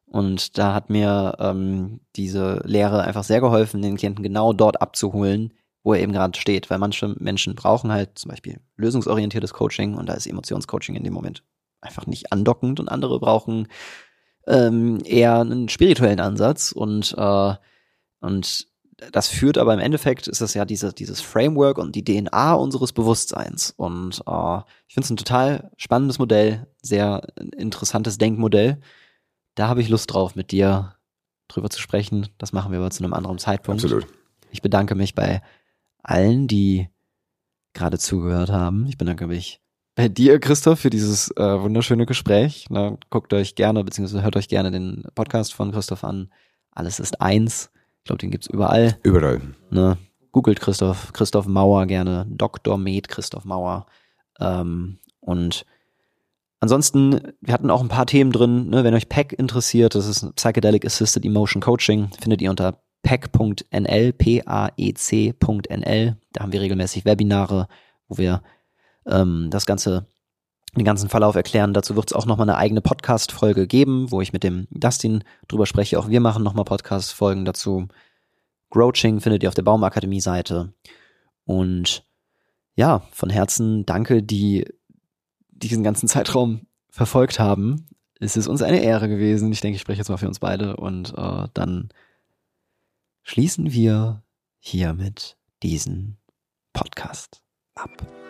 und da hat mir ähm, diese Lehre einfach sehr geholfen, den Klienten genau dort abzuholen, wo er eben gerade steht. Weil manche Menschen brauchen halt zum Beispiel lösungsorientiertes Coaching und da ist Emotionscoaching in dem Moment einfach nicht andockend und andere brauchen ähm, eher einen spirituellen Ansatz und, äh, und das führt aber im Endeffekt ist es ja diese, dieses Framework und die DNA unseres Bewusstseins. Und äh, ich finde es ein total spannendes Modell, sehr interessantes Denkmodell. Da habe ich Lust drauf, mit dir drüber zu sprechen. Das machen wir aber zu einem anderen Zeitpunkt. Absolut. Ich bedanke mich bei allen, die gerade zugehört haben. Ich bedanke mich bei dir, Christoph, für dieses äh, wunderschöne Gespräch. Na, guckt euch gerne, beziehungsweise hört euch gerne den Podcast von Christoph an. Alles ist eins. Ich glaube, den gibt's überall. Überall. Ne? Googelt Christoph, Christoph Mauer gerne, Dr. Med Christoph Mauer. Ähm, und ansonsten, wir hatten auch ein paar Themen drin, ne? wenn euch PEC interessiert, das ist Psychedelic Assisted Emotion Coaching, findet ihr unter pec.nl, p-a-e-c.nl. Da haben wir regelmäßig Webinare, wo wir ähm, das Ganze, den ganzen Verlauf erklären. Dazu wird es auch nochmal eine eigene Podcast-Folge geben, wo ich mit dem Dustin drüber spreche. Auch wir machen nochmal Podcast-Folgen dazu. Grouching findet ihr auf der Baumakademie-Seite. Und ja, von Herzen danke, die diesen ganzen Zeitraum verfolgt haben. Es ist uns eine Ehre gewesen. Ich denke, ich spreche jetzt mal für uns beide. Und äh, dann schließen wir hiermit diesen Podcast ab.